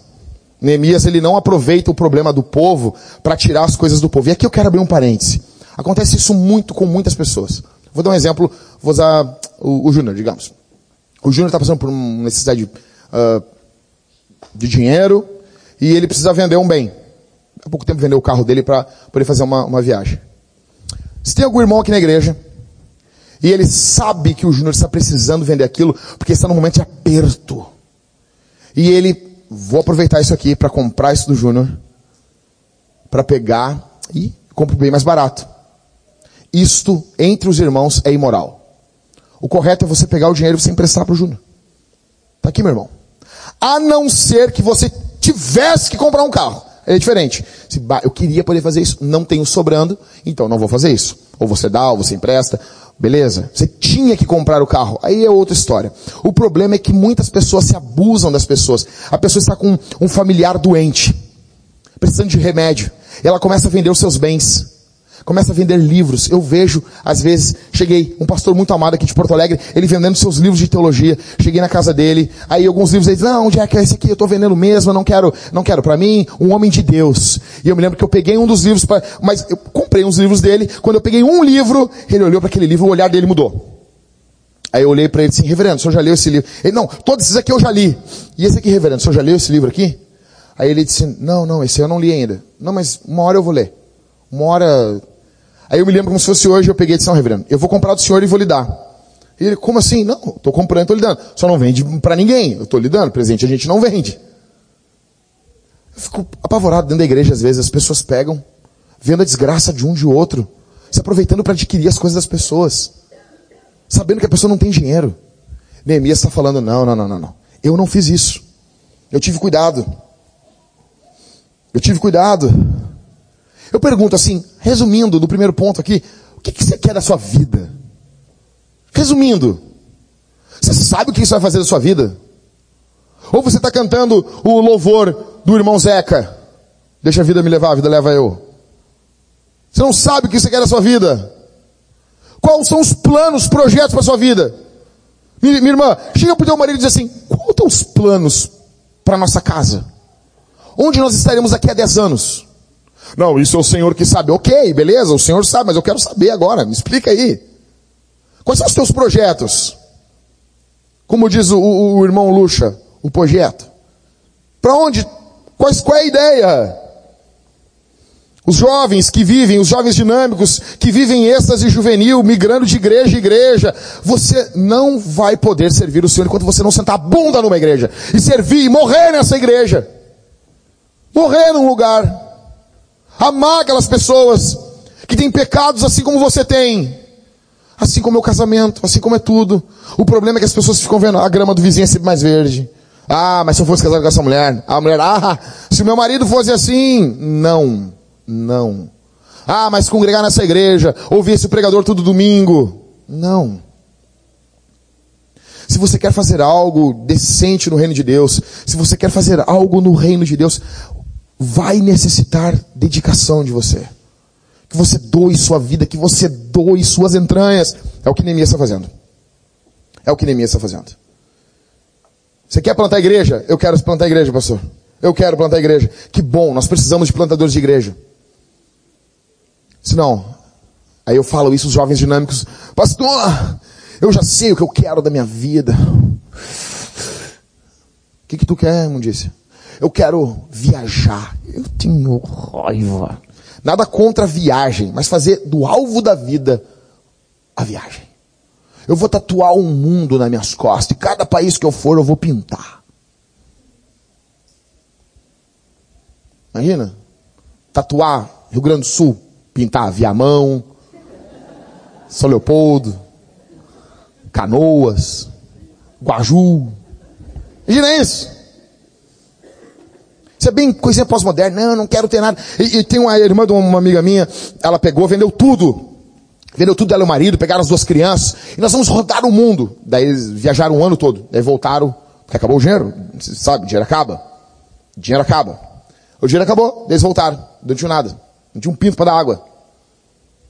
Neemias, ele não aproveita o problema do povo para tirar as coisas do povo. E aqui eu quero abrir um parêntese. Acontece isso muito com muitas pessoas. Vou dar um exemplo, vou usar o, o Júnior, digamos. O Júnior está passando por uma necessidade uh, de dinheiro e ele precisa vender um bem. Há pouco tempo vendeu o carro dele para poder fazer uma, uma viagem. Se tem algum irmão aqui na igreja e ele sabe que o Júnior está precisando vender aquilo porque está num momento de aperto. E ele, vou aproveitar isso aqui para comprar isso do Júnior, para pegar e comprar bem mais barato. Isto, entre os irmãos, é imoral. O correto é você pegar o dinheiro e você emprestar para o Júnior. Tá aqui, meu irmão. A não ser que você tivesse que comprar um carro. É diferente. Se, eu queria poder fazer isso, não tenho sobrando, então não vou fazer isso. Ou você dá, ou você empresta. Beleza? Você tinha que comprar o carro. Aí é outra história. O problema é que muitas pessoas se abusam das pessoas. A pessoa está com um familiar doente, precisando de remédio. Ela começa a vender os seus bens começa a vender livros. Eu vejo, às vezes, cheguei, um pastor muito amado aqui de Porto Alegre, ele vendendo seus livros de teologia. Cheguei na casa dele, aí alguns livros ele diz, não, onde é que é esse aqui? Eu estou vendendo mesmo, eu não quero, não quero. Para mim, um homem de Deus. E eu me lembro que eu peguei um dos livros, pra, mas eu comprei uns livros dele. Quando eu peguei um livro, ele olhou para aquele livro, o olhar dele mudou. Aí eu olhei para ele e disse, reverendo, o senhor já leu esse livro? Ele, não, todos esses aqui eu já li. E esse aqui, reverendo, o senhor já leu esse livro aqui? Aí ele disse, não, não, esse eu não li ainda. Não, mas uma hora eu vou ler. Uma hora Aí eu me lembro como se fosse hoje, eu peguei e disse, não, reverendo, eu vou comprar do senhor e vou lhe dar. E ele, como assim? Não, estou comprando, estou lhe dando. Só não vende para ninguém. Eu estou lhe dando, presente a gente não vende. Eu fico apavorado dentro da igreja, às vezes, as pessoas pegam, vendo a desgraça de um de outro, se aproveitando para adquirir as coisas das pessoas. Sabendo que a pessoa não tem dinheiro. Neemias está falando, não, não, não, não, não. Eu não fiz isso. Eu tive cuidado. Eu tive cuidado. Eu pergunto assim, resumindo do primeiro ponto aqui, o que, que você quer da sua vida? Resumindo, você sabe o que isso vai fazer da sua vida? Ou você está cantando o louvor do irmão Zeca? Deixa a vida me levar, a vida leva eu. Você não sabe o que você quer da sua vida? Quais são os planos, projetos para a sua vida? Minha, irmã, chega para o teu marido e diz assim, quais são os planos para a nossa casa? Onde nós estaremos daqui a 10 anos? Não, isso é o Senhor que sabe. Ok, beleza, o Senhor sabe, mas eu quero saber agora. Me explica aí. Quais são os teus projetos? Como diz o, o, o irmão Lucha, o projeto. Para onde? Quais, qual é a ideia? Os jovens que vivem, os jovens dinâmicos que vivem êxtase juvenil, migrando de igreja em igreja, você não vai poder servir o Senhor enquanto você não sentar a bunda numa igreja e servir e morrer nessa igreja. Morrer num lugar. Amar aquelas pessoas que têm pecados assim como você tem. Assim como é o casamento, assim como é tudo. O problema é que as pessoas ficam vendo a grama do vizinho é sempre mais verde. Ah, mas se eu fosse casado com essa mulher, a mulher, ah, se meu marido fosse assim, não, não. Ah, mas congregar nessa igreja, ouvir esse pregador todo domingo, não. Se você quer fazer algo decente no reino de Deus, se você quer fazer algo no reino de Deus, vai necessitar dedicação de você. Que você doe sua vida, que você doe suas entranhas. É o que Neemias está fazendo. É o que Neemias está fazendo. Você quer plantar igreja? Eu quero plantar igreja, pastor. Eu quero plantar igreja. Que bom, nós precisamos de plantadores de igreja. Se não, aí eu falo isso os jovens dinâmicos, pastor, eu já sei o que eu quero da minha vida. O que, que tu quer, Mundícia? Eu quero viajar. Eu tenho raiva. Nada contra a viagem, mas fazer do alvo da vida a viagem. Eu vou tatuar um mundo nas minhas costas. E cada país que eu for, eu vou pintar. Imagina? Tatuar Rio Grande do Sul, pintar Viamão, São Leopoldo, Canoas, Guaju. Imagina isso. Isso é bem coisinha pós-moderna. Não, não quero ter nada. E, e, tem uma irmã de uma amiga minha, ela pegou, vendeu tudo. Vendeu tudo dela e o marido, pegaram as duas crianças. E nós vamos rodar o mundo. Daí eles viajaram o ano todo. Daí voltaram, porque acabou o dinheiro. Sabe, dinheiro acaba. Dinheiro acaba. O dinheiro acabou, eles voltaram. Não tinha nada. Não tinha um pinto para dar água.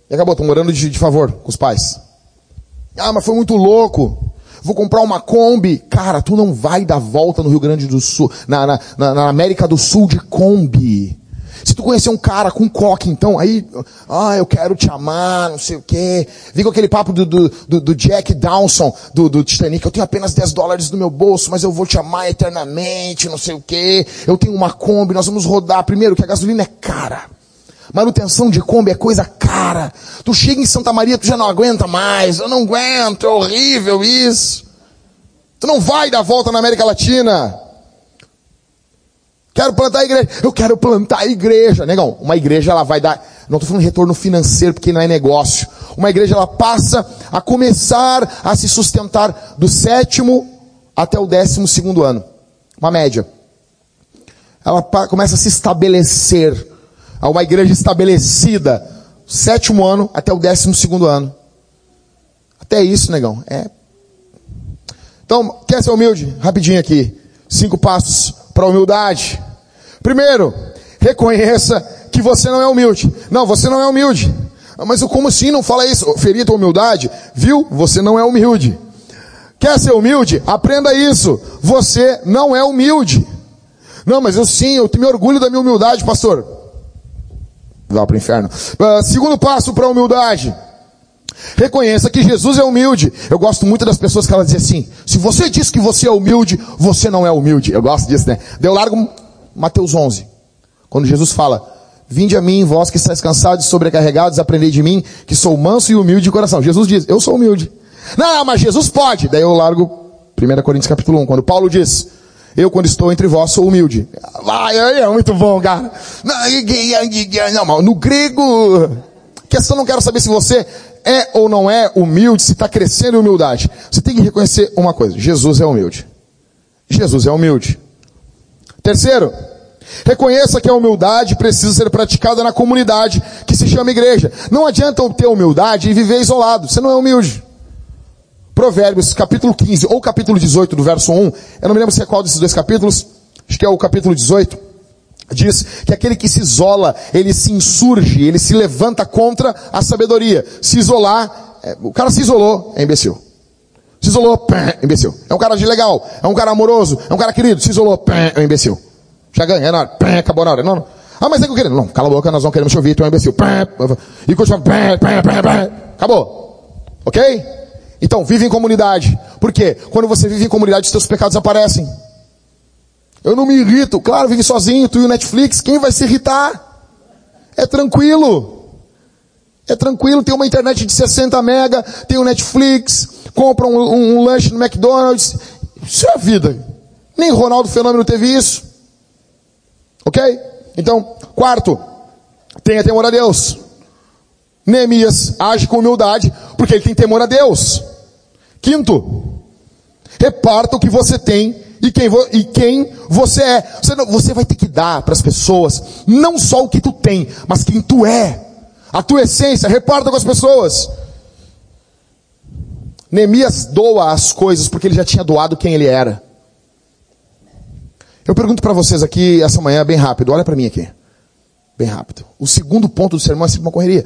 E acabou, estão morando de, de favor com os pais. Ah, mas foi muito louco vou comprar uma Kombi. Cara, tu não vai dar volta no Rio Grande do Sul, na, na, na, América do Sul de Kombi. Se tu conhecer um cara com coque, então, aí, ah, eu quero te amar, não sei o quê. Vi com aquele papo do, do, do, do Jack Dawson, do, do Titanic, eu tenho apenas 10 dólares no meu bolso, mas eu vou te amar eternamente, não sei o quê. Eu tenho uma Kombi, nós vamos rodar. Primeiro, que a gasolina é cara. Manutenção de Kombi é coisa cara. Tu chega em Santa Maria, tu já não aguenta mais. Eu não aguento, é horrível isso. Tu não vai dar volta na América Latina. Quero plantar a igreja. Eu quero plantar a igreja. Negão, uma igreja ela vai dar, não estou falando retorno financeiro porque não é negócio. Uma igreja ela passa a começar a se sustentar do sétimo até o décimo segundo ano. Uma média. Ela começa a se estabelecer a uma igreja estabelecida, sétimo ano até o décimo segundo ano. Até isso, negão. É. Então, quer ser humilde? Rapidinho aqui. Cinco passos para humildade. Primeiro, reconheça que você não é humilde. Não, você não é humilde. Mas como assim não fala isso? Ferir tua humildade? Viu? Você não é humilde. Quer ser humilde? Aprenda isso. Você não é humilde. Não, mas eu sim, eu me orgulho da minha humildade, pastor vá para o inferno. Uh, segundo passo para a humildade. Reconheça que Jesus é humilde. Eu gosto muito das pessoas que elas dizem assim: se você diz que você é humilde, você não é humilde. Eu gosto disso, né? Deu largo Mateus 11. Quando Jesus fala: Vinde a mim, vós que estáis cansados e sobrecarregados, aprendei de mim, que sou manso e humilde de coração. Jesus diz: Eu sou humilde. Não, mas Jesus pode. Daí eu largo 1 Coríntios capítulo 1, quando Paulo diz: eu, quando estou entre vós, sou humilde. Vai, é muito bom, cara. Não, no grego, questão não quero saber se você é ou não é humilde, se está crescendo em humildade. Você tem que reconhecer uma coisa: Jesus é humilde. Jesus é humilde. Terceiro, reconheça que a humildade precisa ser praticada na comunidade que se chama igreja. Não adianta eu ter humildade e viver isolado. Você não é humilde. Provérbios, capítulo 15 ou capítulo 18, do verso 1, eu não me lembro se é qual desses dois capítulos, acho que é o capítulo 18, diz que aquele que se isola, ele se insurge, ele se levanta contra a sabedoria. Se isolar, é, o cara se isolou, é imbecil. Se isolou, pé, é imbecil. É um cara de legal, é um cara amoroso, é um cara querido, se isolou, pé, é um imbecil. Já ganha, é na hora, pé, acabou na hora. Não, não. Ah, mas é que eu quero. Não, cala a boca, nós não queremos te ouvir, tu é um imbecil. Pé, e continua, pé, pé, pé, pé. Acabou. Ok? Então, vive em comunidade. Por quê? Quando você vive em comunidade, os seus pecados aparecem. Eu não me irrito. Claro, vive sozinho, tu e o Netflix. Quem vai se irritar? É tranquilo. É tranquilo, tem uma internet de 60 mega, tem o Netflix, compra um, um, um lanche no McDonald's. Isso é a vida. Nem Ronaldo Fenômeno teve isso. Ok? Então, quarto, tenha temor a Deus. Neemias age com humildade porque ele tem temor a Deus. Quinto, reparta o que você tem e quem, e quem você é. Você, não, você vai ter que dar para as pessoas não só o que tu tem, mas quem tu é. A tua essência, reparta com as pessoas. Neemias doa as coisas porque ele já tinha doado quem ele era. Eu pergunto para vocês aqui essa manhã, bem rápido, olha para mim aqui. Bem rápido. O segundo ponto do sermão é sempre uma correria.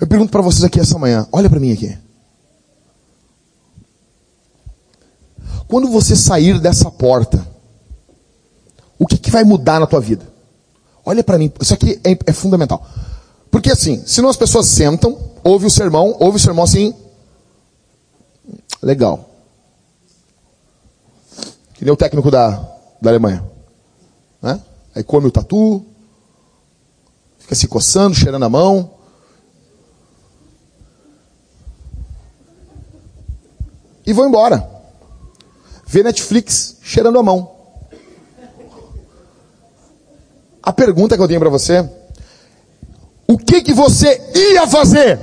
Eu pergunto para vocês aqui essa manhã, olha para mim aqui. Quando você sair dessa porta, o que, que vai mudar na tua vida? Olha para mim, isso aqui é, é, fundamental. Porque assim, senão as pessoas sentam, ouvem o sermão, ouvem o sermão assim, legal. Que nem o técnico da, da Alemanha. Né? Aí come o tatu, fica se coçando, cheirando a mão. E vão embora. Vê Netflix cheirando a mão. A pergunta que eu tenho para você, o que que você ia fazer?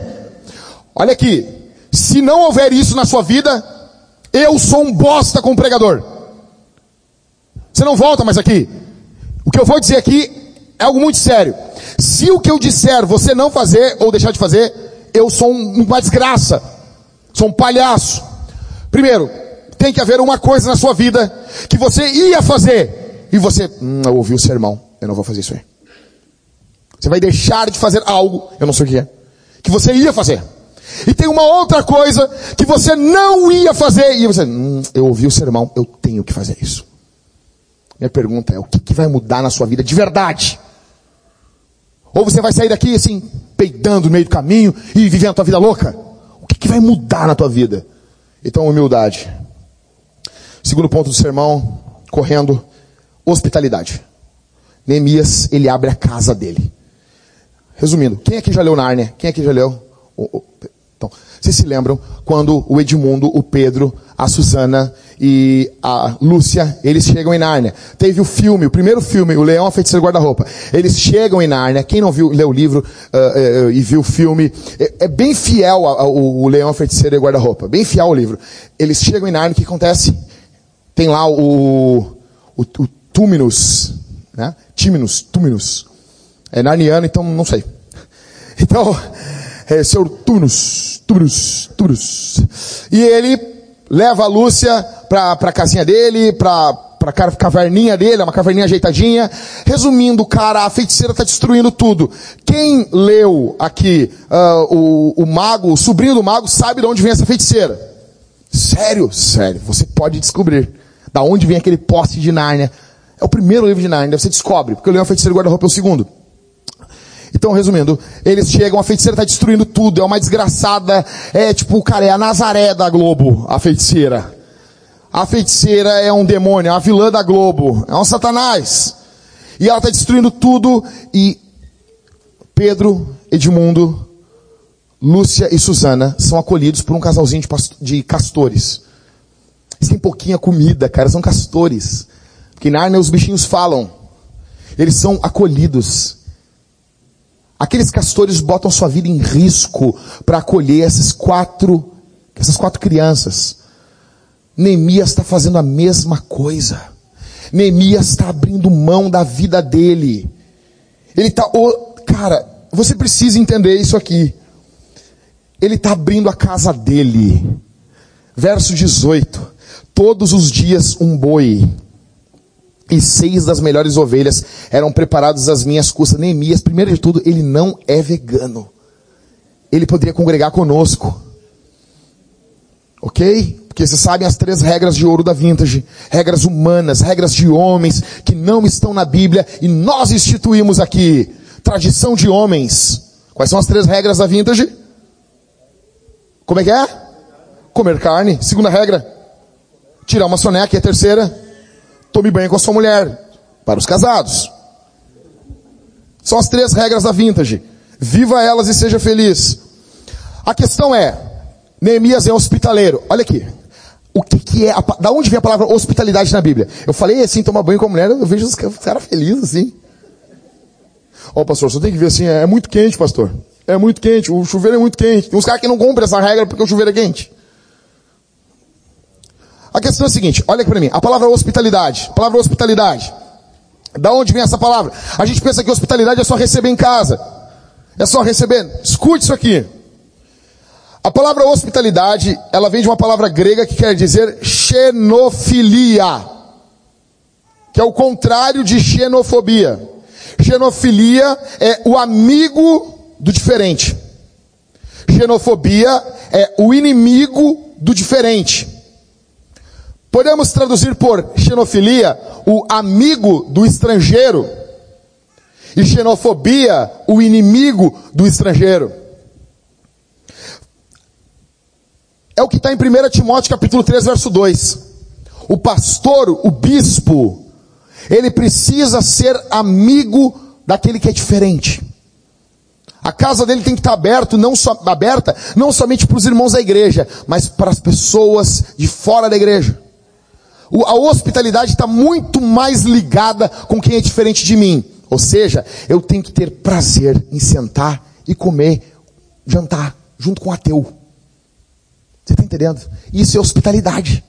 Olha aqui, se não houver isso na sua vida, eu sou um bosta como pregador. Você não volta mais aqui. O que eu vou dizer aqui é algo muito sério. Se o que eu disser você não fazer ou deixar de fazer, eu sou um, uma desgraça. Sou um palhaço. Primeiro, tem que haver uma coisa na sua vida que você ia fazer. E você, hum, eu ouvi o sermão, eu não vou fazer isso aí. Você vai deixar de fazer algo, eu não sei o que é, que você ia fazer. E tem uma outra coisa que você não ia fazer, e você, hum, eu ouvi o sermão, eu tenho que fazer isso. Minha pergunta é, o que, que vai mudar na sua vida de verdade? Ou você vai sair daqui assim, peidando no meio do caminho e vivendo a tua vida louca? O que, que vai mudar na tua vida? Então, humildade. Segundo ponto do sermão, correndo, hospitalidade. Neemias, ele abre a casa dele. Resumindo, quem aqui já leu Nárnia? Quem aqui já leu? Então, vocês se lembram quando o Edmundo, o Pedro, a Susana e a Lúcia, eles chegam em Nárnia. Teve o filme, o primeiro filme, O Leão, a Feiticeira Guarda-Roupa. Eles chegam em Nárnia. Quem não viu, leu o livro uh, uh, e viu o filme, é, é bem fiel ao, O Leão, a Feiticeira e Guarda-Roupa. Bem fiel ao livro. Eles chegam em Nárnia, o que acontece? Tem lá o, o, o Túminus, né? Tíminus, Túminus. É narniano, então não sei. Então, é Senhor Túminus, Túminus, Túminus. E ele leva a Lúcia para a casinha dele, para para caverninha dele, uma caverninha ajeitadinha. Resumindo, cara, a feiticeira está destruindo tudo. Quem leu aqui uh, o, o mago, o sobrinho do mago, sabe de onde vem essa feiticeira? Sério? Sério. Você pode descobrir. Da onde vem aquele poste de Nárnia. É o primeiro livro de Nárnia, você descobre, porque o Leão Feiticeiro Guarda-Roupa é o segundo. Então, resumindo, eles chegam, a feiticeira está destruindo tudo, é uma desgraçada, é tipo, cara, é a Nazaré da Globo, a feiticeira. A feiticeira é um demônio, é a vilã da Globo, é um satanás. E ela está destruindo tudo, e Pedro, Edmundo, Lúcia e Susana são acolhidos por um casalzinho de, de castores. Têm pouquinha comida, cara, são castores. Porque em Nárnia os bichinhos falam. Eles são acolhidos. Aqueles castores botam sua vida em risco para acolher esses quatro, essas quatro crianças. Neemias está fazendo a mesma coisa. Neemias está abrindo mão da vida dele. Ele está, oh, cara, você precisa entender isso aqui. Ele está abrindo a casa dele. Verso 18 todos os dias um boi e seis das melhores ovelhas eram preparados às minhas custas. Neemias, primeiro de tudo, ele não é vegano. Ele poderia congregar conosco. Ok? Porque vocês sabem as três regras de ouro da vintage. Regras humanas, regras de homens que não estão na Bíblia e nós instituímos aqui. Tradição de homens. Quais são as três regras da vintage? Como é que é? Comer carne. Segunda regra tirar uma soneca. E a terceira, tome banho com a sua mulher. Para os casados. São as três regras da vintage. Viva elas e seja feliz. A questão é, Neemias é hospitaleiro. Olha aqui. O que, que é, a, da onde vem a palavra hospitalidade na Bíblia? Eu falei assim, tomar banho com a mulher, eu vejo os caras felizes assim. Ó, oh, pastor, você tem que ver assim, é, é muito quente, pastor. É muito quente, o chuveiro é muito quente. Tem uns caras que não cumprem essa regra porque o chuveiro é quente. A questão é a seguinte, olha aqui para mim, a palavra hospitalidade, a palavra hospitalidade. Da onde vem essa palavra? A gente pensa que hospitalidade é só receber em casa. É só receber. Escute isso aqui. A palavra hospitalidade, ela vem de uma palavra grega que quer dizer xenofilia. que é o contrário de xenofobia. Xenofilia é o amigo do diferente. Xenofobia é o inimigo do diferente. Podemos traduzir por xenofilia o amigo do estrangeiro e xenofobia o inimigo do estrangeiro. É o que está em 1 Timóteo capítulo 3, verso 2. O pastor, o bispo, ele precisa ser amigo daquele que é diferente. A casa dele tem que estar aberto, não so, aberta, não somente para os irmãos da igreja, mas para as pessoas de fora da igreja. A hospitalidade está muito mais ligada com quem é diferente de mim. Ou seja, eu tenho que ter prazer em sentar e comer, jantar, junto com o ateu. Você está entendendo? Isso é hospitalidade.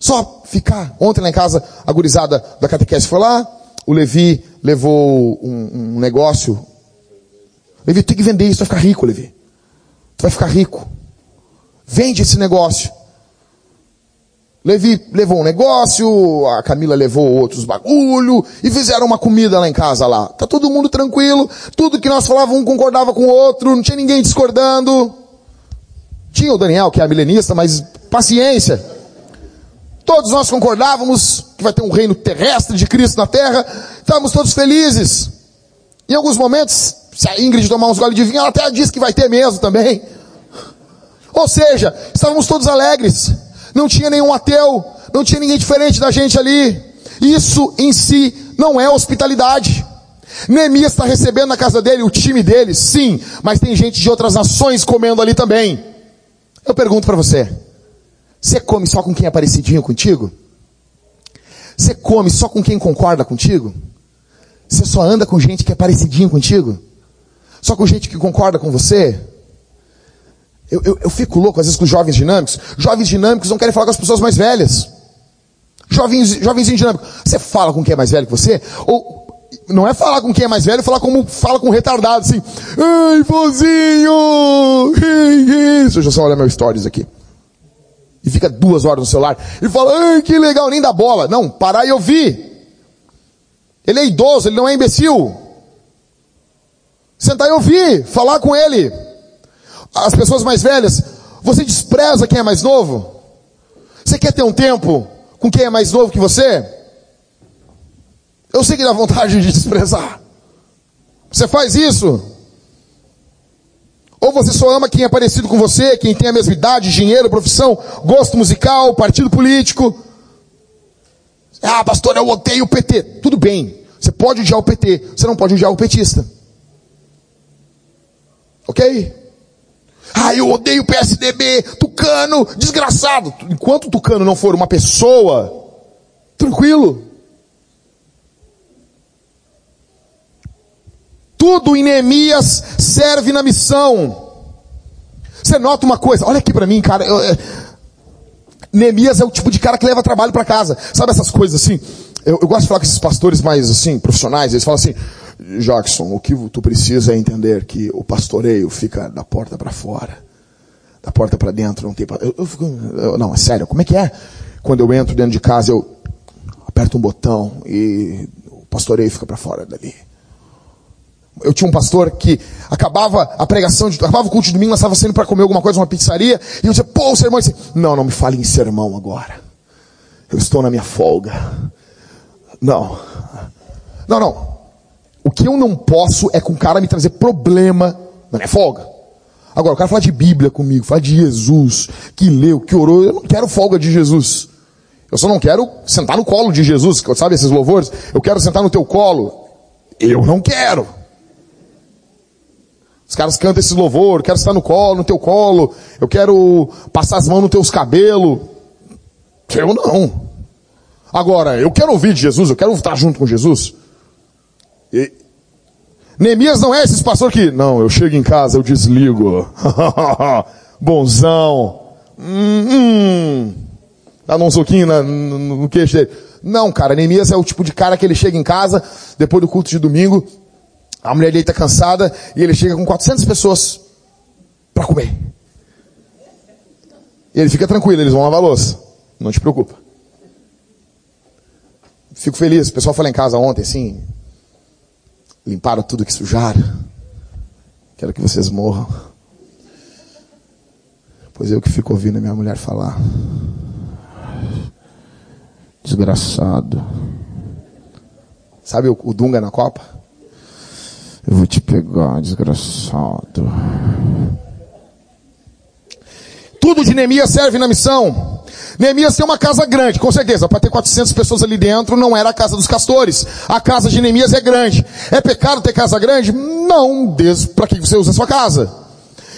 Só ficar. Ontem lá em casa, a gurizada da catequese foi lá, o Levi levou um, um negócio. Levi, tu tem que vender isso, vai ficar rico, Levi. Tu vai ficar rico. Vende esse negócio. Levi levou um negócio, a Camila levou outros bagulho, e fizeram uma comida lá em casa lá. Tá todo mundo tranquilo, tudo que nós falávamos um concordava com o outro, não tinha ninguém discordando. Tinha o Daniel, que é milenista, mas paciência. Todos nós concordávamos que vai ter um reino terrestre de Cristo na terra, estávamos todos felizes. Em alguns momentos, se a Ingrid tomar uns goles de vinho, ela até disse que vai ter mesmo também. Ou seja, estávamos todos alegres. Não tinha nenhum ateu, não tinha ninguém diferente da gente ali. Isso em si não é hospitalidade. Neemias está recebendo na casa dele o time dele, sim, mas tem gente de outras nações comendo ali também. Eu pergunto para você: você come só com quem é parecidinho contigo? Você come só com quem concorda contigo? Você só anda com gente que é parecidinho contigo? Só com gente que concorda com você? Eu, eu, eu, fico louco às vezes com jovens dinâmicos. Jovens dinâmicos não querem falar com as pessoas mais velhas. Jovens, jovenzinho dinâmico. Você fala com quem é mais velho que você? Ou não é falar com quem é mais velho, falar como fala com um retardado, assim. Ai, vozinho! Deixa eu só olhar meus stories aqui. E fica duas horas no celular. E fala, ai, que legal, nem dá bola. Não, parar e ouvir. Ele é idoso, ele não é imbecil. Sentar e ouvir, falar com ele as pessoas mais velhas, você despreza quem é mais novo? Você quer ter um tempo com quem é mais novo que você? Eu sei que dá vontade de desprezar. Você faz isso? Ou você só ama quem é parecido com você, quem tem a mesma idade, dinheiro, profissão, gosto musical, partido político? Ah, pastor, eu odeio o PT. Tudo bem. Você pode odiar o PT, você não pode odiar o petista. Ok? Ah, eu odeio o PSDB, Tucano, desgraçado. Enquanto o Tucano não for uma pessoa, tranquilo. Tudo em Neemias serve na missão. Você nota uma coisa, olha aqui para mim, cara. Eu, é... Neemias é o tipo de cara que leva trabalho para casa. Sabe essas coisas assim? Eu, eu, gosto de falar com esses pastores mais assim, profissionais, eles falam assim, Jackson, o que tu precisa é entender que o pastoreio fica da porta para fora, da porta para dentro, não tem. Eu, eu eu, não, é sério. Como é que é? Quando eu entro dentro de casa, eu aperto um botão e o pastoreio fica para fora dali. Eu tinha um pastor que acabava a pregação, de, acabava o culto de domingo, nós estava saindo para comer alguma coisa, uma pizzaria, e eu dizia, pô, o sermão, disse, não, não me fale em sermão agora. Eu estou na minha folga. Não. Não, não. O que eu não posso é com o cara me trazer problema na minha folga. Agora, o cara falar de Bíblia comigo, falar de Jesus, que leu, que orou, eu não quero folga de Jesus. Eu só não quero sentar no colo de Jesus, sabe esses louvores? Eu quero sentar no teu colo. Eu não quero. Os caras cantam esses louvores, eu quero estar no colo, no teu colo, eu quero passar as mãos nos teus cabelos. Eu não. Agora, eu quero ouvir de Jesus, eu quero estar junto com Jesus. E, Neemias não é esse pastor que, não, eu chego em casa, eu desligo. Bonzão. Hum, hum. Dá um soquinho na, no, no queixo dele. Não, cara, Neemias é o tipo de cara que ele chega em casa, depois do culto de domingo, a mulher dele está cansada, e ele chega com 400 pessoas para comer. E ele fica tranquilo, eles vão lavar a louça. Não te preocupa. fico feliz. O pessoal foi lá em casa ontem, assim, limparam tudo que sujaram. Quero que vocês morram. Pois eu que fico ouvindo a minha mulher falar. Desgraçado. Sabe o, o Dunga na Copa? Eu vou te pegar, desgraçado. Tudo de Neemias serve na missão. Neemias tem uma casa grande, com certeza. Para ter 400 pessoas ali dentro, não era a casa dos castores. A casa de Neemias é grande. É pecado ter casa grande? Não, para que você usa a sua casa.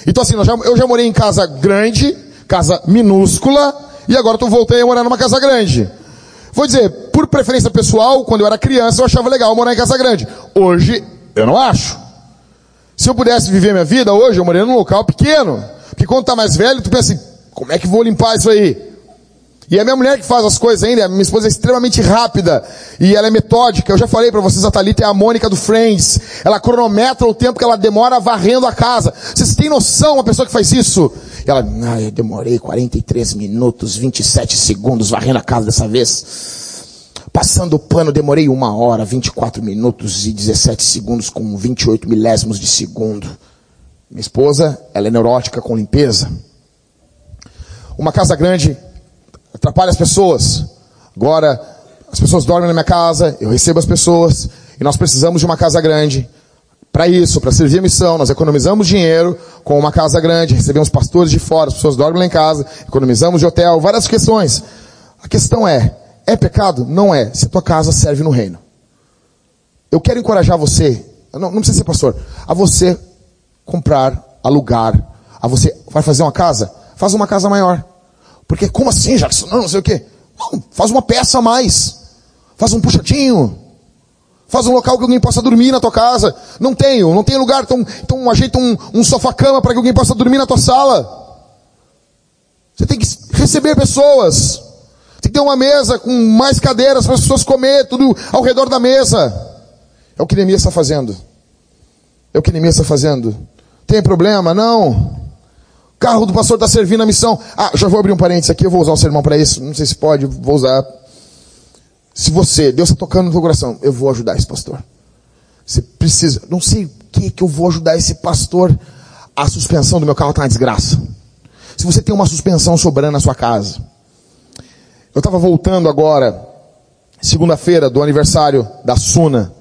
Então assim, eu já, eu já morei em casa grande, casa minúscula, e agora eu voltei a morar numa casa grande. Vou dizer, por preferência pessoal, quando eu era criança, eu achava legal morar em casa grande. Hoje, eu não acho. Se eu pudesse viver minha vida hoje, eu moraria num local pequeno. Porque quando tá mais velho, tu pensa assim, como é que vou limpar isso aí? E é a minha mulher que faz as coisas ainda, minha esposa é extremamente rápida e ela é metódica. Eu já falei para vocês, a Thalita é a Mônica do Friends. Ela cronometra o tempo que ela demora varrendo a casa. Vocês têm noção uma pessoa que faz isso? E ela, ah, eu demorei 43 minutos, 27 segundos varrendo a casa dessa vez. Passando o pano, demorei uma hora, 24 minutos e 17 segundos com 28 milésimos de segundo. Minha esposa, ela é neurótica com limpeza. Uma casa grande atrapalha as pessoas. Agora, as pessoas dormem na minha casa, eu recebo as pessoas, e nós precisamos de uma casa grande. Para isso, para servir a missão, nós economizamos dinheiro com uma casa grande, recebemos pastores de fora, as pessoas dormem lá em casa, economizamos de hotel, várias questões. A questão é, é pecado? Não é, se a tua casa serve no reino. Eu quero encorajar você, não, não precisa ser pastor, a você comprar, alugar, a você, vai fazer uma casa? Faz uma casa maior. Porque como assim, Jackson? Não, não sei o quê. Não, faz uma peça a mais. Faz um puxadinho. Faz um local que alguém possa dormir na tua casa. Não tenho, não tenho lugar. Então, então ajeita um, um sofá-cama para que alguém possa dormir na tua sala. Você tem que receber pessoas. Tem que ter uma mesa com mais cadeiras para as pessoas comer, tudo ao redor da mesa. É o que Neemias está fazendo. É o que Neemias está fazendo. Tem problema? Não carro do pastor está servindo a missão. Ah, já vou abrir um parênteses aqui, eu vou usar um sermão para isso. Não sei se pode, vou usar. Se você, Deus está tocando no teu coração, eu vou ajudar esse pastor. Você precisa, não sei o que que eu vou ajudar esse pastor. A suspensão do meu carro está uma desgraça. Se você tem uma suspensão sobrando na sua casa. Eu estava voltando agora, segunda-feira, do aniversário da Suna.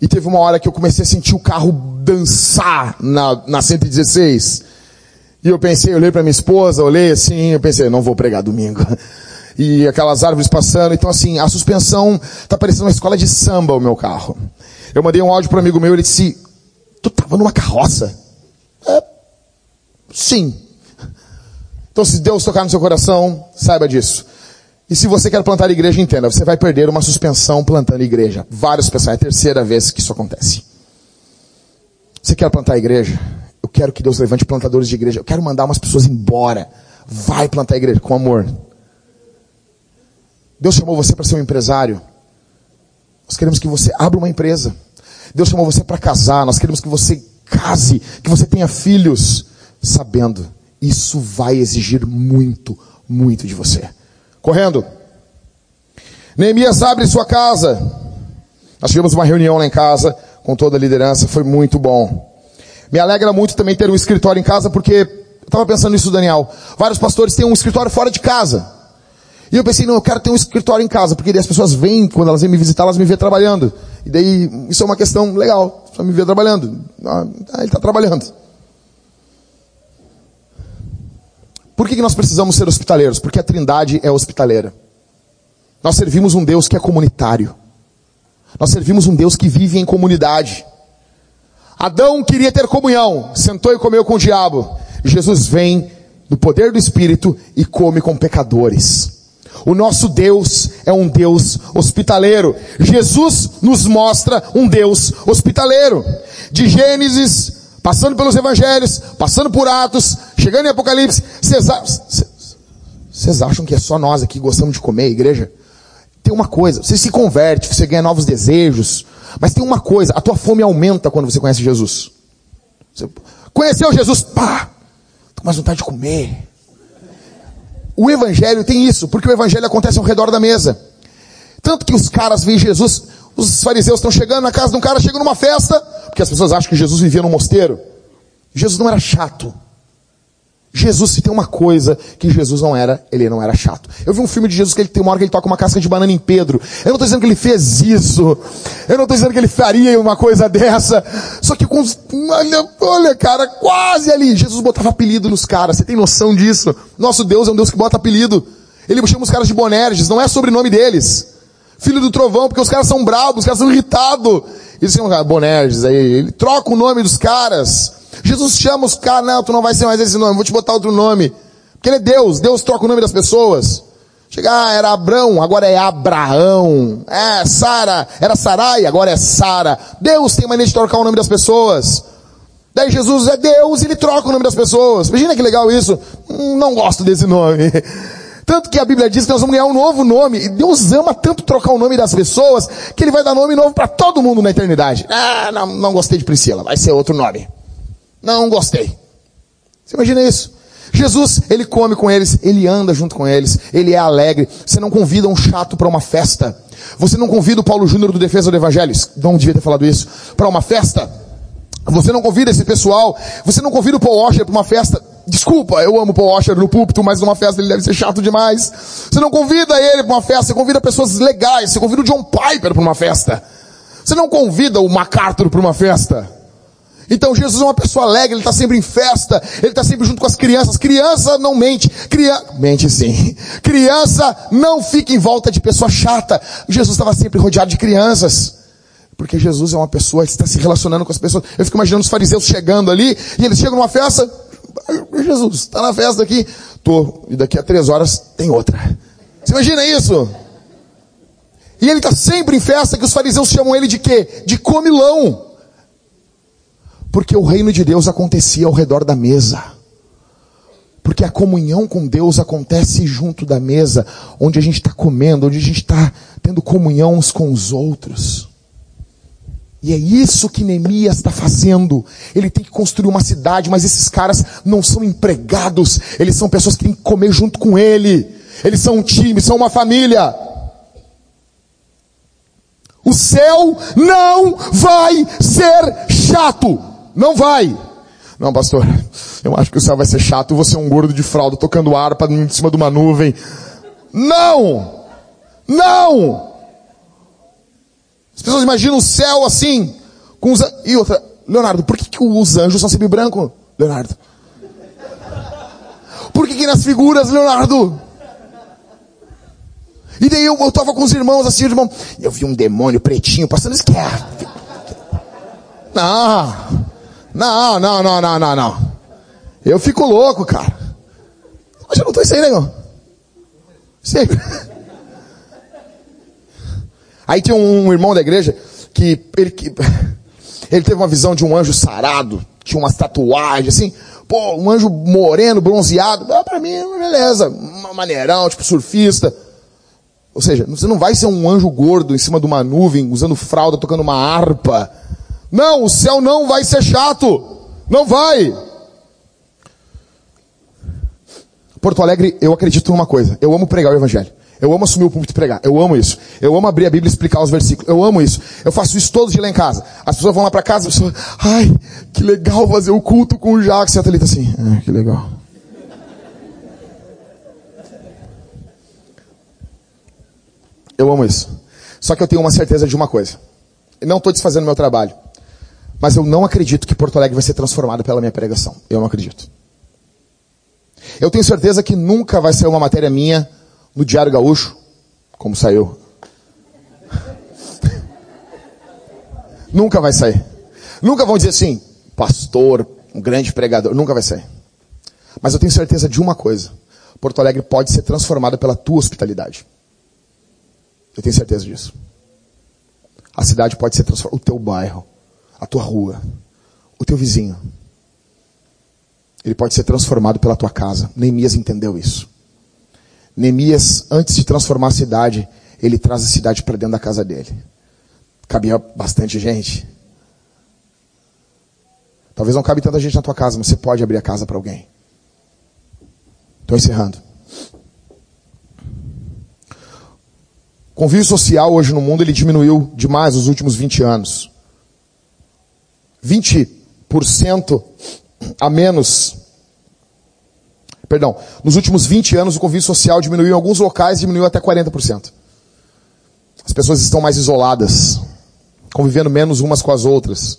E teve uma hora que eu comecei a sentir o carro dançar na, na 116. E eu pensei, olhei para minha esposa, olhei assim, eu pensei, não vou pregar domingo. E aquelas árvores passando, então assim, a suspensão tá parecendo uma escola de samba o meu carro. Eu mandei um áudio para um amigo meu, ele disse, tu tava numa carroça? É, sim. Então se Deus tocar no seu coração, saiba disso. E se você quer plantar igreja, entenda, você vai perder uma suspensão plantando igreja. Vários pessoas, é a terceira vez que isso acontece. Você quer plantar igreja? Quero que Deus levante plantadores de igreja. Eu quero mandar umas pessoas embora. Vai plantar a igreja com amor. Deus chamou você para ser um empresário. Nós queremos que você abra uma empresa. Deus chamou você para casar. Nós queremos que você case, que você tenha filhos, sabendo isso vai exigir muito, muito de você. Correndo. Neemias abre sua casa. Nós tivemos uma reunião lá em casa com toda a liderança, foi muito bom. Me alegra muito também ter um escritório em casa, porque eu estava pensando nisso, Daniel. Vários pastores têm um escritório fora de casa. E eu pensei, não, eu quero ter um escritório em casa, porque daí as pessoas vêm, quando elas vêm me visitar, elas me vêem trabalhando. E daí, isso é uma questão legal. Só me vê trabalhando. Ah, ele está trabalhando. Por que, que nós precisamos ser hospitaleiros? Porque a trindade é hospitaleira. Nós servimos um Deus que é comunitário. Nós servimos um Deus que vive em comunidade. Adão queria ter comunhão, sentou e comeu com o diabo. Jesus vem no poder do Espírito e come com pecadores. O nosso Deus é um Deus hospitaleiro. Jesus nos mostra um Deus hospitaleiro. De Gênesis, passando pelos evangelhos, passando por Atos, chegando em Apocalipse, vocês acham que é só nós aqui gostamos de comer, igreja? Tem uma coisa, você se converte, você ganha novos desejos, mas tem uma coisa, a tua fome aumenta quando você conhece Jesus. Você conheceu Jesus, pá, tô com mais vontade de comer. O evangelho tem isso, porque o evangelho acontece ao redor da mesa. Tanto que os caras veem Jesus, os fariseus estão chegando na casa de um cara, chegam numa festa, porque as pessoas acham que Jesus vivia no mosteiro. Jesus não era chato. Jesus, se tem uma coisa que Jesus não era, ele não era chato. Eu vi um filme de Jesus que ele tem uma hora que ele toca uma casca de banana em Pedro. Eu não estou dizendo que ele fez isso. Eu não estou dizendo que ele faria uma coisa dessa. Só que com, olha, olha, cara, quase ali. Jesus botava apelido nos caras. Você tem noção disso? Nosso Deus é um Deus que bota apelido. Ele chama os caras de Bonerges, não é sobrenome deles. Filho do trovão, porque os caras são bravos, os caras são irritados. Eles chamam Bonerges aí. Ele troca o nome dos caras. Jesus chama os caras, não, tu não vai ser mais esse nome, vou te botar outro nome. Porque ele é Deus, Deus troca o nome das pessoas. Chega, ah, era Abrão, agora é Abraão. É, Sara, era Sarai, agora é Sara. Deus tem mania de trocar o nome das pessoas. Daí Jesus é Deus e ele troca o nome das pessoas. Imagina que legal isso. Hum, não gosto desse nome. Tanto que a Bíblia diz que nós vamos ganhar um novo nome. E Deus ama tanto trocar o nome das pessoas que ele vai dar nome novo para todo mundo na eternidade. Ah, não, não gostei de Priscila, vai ser outro nome. Não gostei. Você imagina isso? Jesus, ele come com eles, ele anda junto com eles, ele é alegre. Você não convida um chato para uma festa. Você não convida o Paulo Júnior do Defesa do Evangelho, não devia ter falado isso, para uma festa. Você não convida esse pessoal, você não convida o Paul Washer para uma festa. Desculpa, eu amo Paul Washer no púlpito, mas numa festa ele deve ser chato demais. Você não convida ele para uma festa, você convida pessoas legais, você convida o John Piper para uma festa. Você não convida o MacArthur para uma festa. Então Jesus é uma pessoa alegre, ele está sempre em festa, ele está sempre junto com as crianças. Criança não mente, Criança mente sim. Criança não fica em volta de pessoa chata. Jesus estava sempre rodeado de crianças. Porque Jesus é uma pessoa que está se relacionando com as pessoas. Eu fico imaginando os fariseus chegando ali, e eles chegam numa festa, Jesus, está na festa aqui, tô, e daqui a três horas tem outra. Você imagina isso? E ele está sempre em festa, que os fariseus chamam ele de quê? De comilão. Porque o reino de Deus acontecia ao redor da mesa. Porque a comunhão com Deus acontece junto da mesa, onde a gente está comendo, onde a gente está tendo comunhão uns com os outros. E é isso que Neemias está fazendo. Ele tem que construir uma cidade, mas esses caras não são empregados, eles são pessoas que têm que comer junto com ele. Eles são um time, são uma família. O céu não vai ser chato. Não vai. Não, pastor, eu acho que o céu vai ser chato, você é um gordo de fralda tocando harpa em cima de uma nuvem. Não! Não! As pessoas imaginam o céu assim, com os... E outra, Leonardo, por que, que os anjos são sempre brancos, Leonardo? Por que, que nas figuras, Leonardo? E daí eu, eu tava com os irmãos assim, irmão, eu vi um demônio pretinho passando esquerda. Não. Não, não, não, não, não, não. Eu fico louco, cara. Mas eu não estou isso aí, negão. Sempre. Aí tinha um irmão da igreja que ele, que ele teve uma visão de um anjo sarado, tinha umas tatuagens assim, pô, um anjo moreno, bronzeado, ah, para mim, beleza, maneirão, tipo surfista. Ou seja, você não vai ser um anjo gordo em cima de uma nuvem, usando fralda, tocando uma harpa. Não, o céu não vai ser chato. Não vai. Porto Alegre, eu acredito numa coisa. Eu amo pregar o evangelho. Eu amo assumir o púlpito e pregar. Eu amo isso. Eu amo abrir a Bíblia e explicar os versículos. Eu amo isso. Eu faço isso todos os dias lá em casa. As pessoas vão lá para casa e pessoas, ai, que legal fazer o culto com o Jacques. E a Thalita assim, ah, que legal. Eu amo isso. Só que eu tenho uma certeza de uma coisa. Eu não estou desfazendo meu trabalho. Mas eu não acredito que Porto Alegre vai ser transformado pela minha pregação. Eu não acredito. Eu tenho certeza que nunca vai ser uma matéria minha no Diário Gaúcho, como saiu. nunca vai sair. Nunca vão dizer assim, pastor, um grande pregador. Nunca vai sair. Mas eu tenho certeza de uma coisa. Porto Alegre pode ser transformada pela tua hospitalidade. Eu tenho certeza disso. A cidade pode ser transformada, o teu bairro a tua rua, o teu vizinho. Ele pode ser transformado pela tua casa. Neemias entendeu isso. Neemias, antes de transformar a cidade, ele traz a cidade para dentro da casa dele. Cabia bastante gente. Talvez não cabe tanta gente na tua casa, mas você pode abrir a casa para alguém. Estou encerrando. convívio social hoje no mundo ele diminuiu demais nos últimos 20 anos. 20% a menos. Perdão, nos últimos 20 anos o convívio social diminuiu em alguns locais, diminuiu até 40%. As pessoas estão mais isoladas, convivendo menos umas com as outras.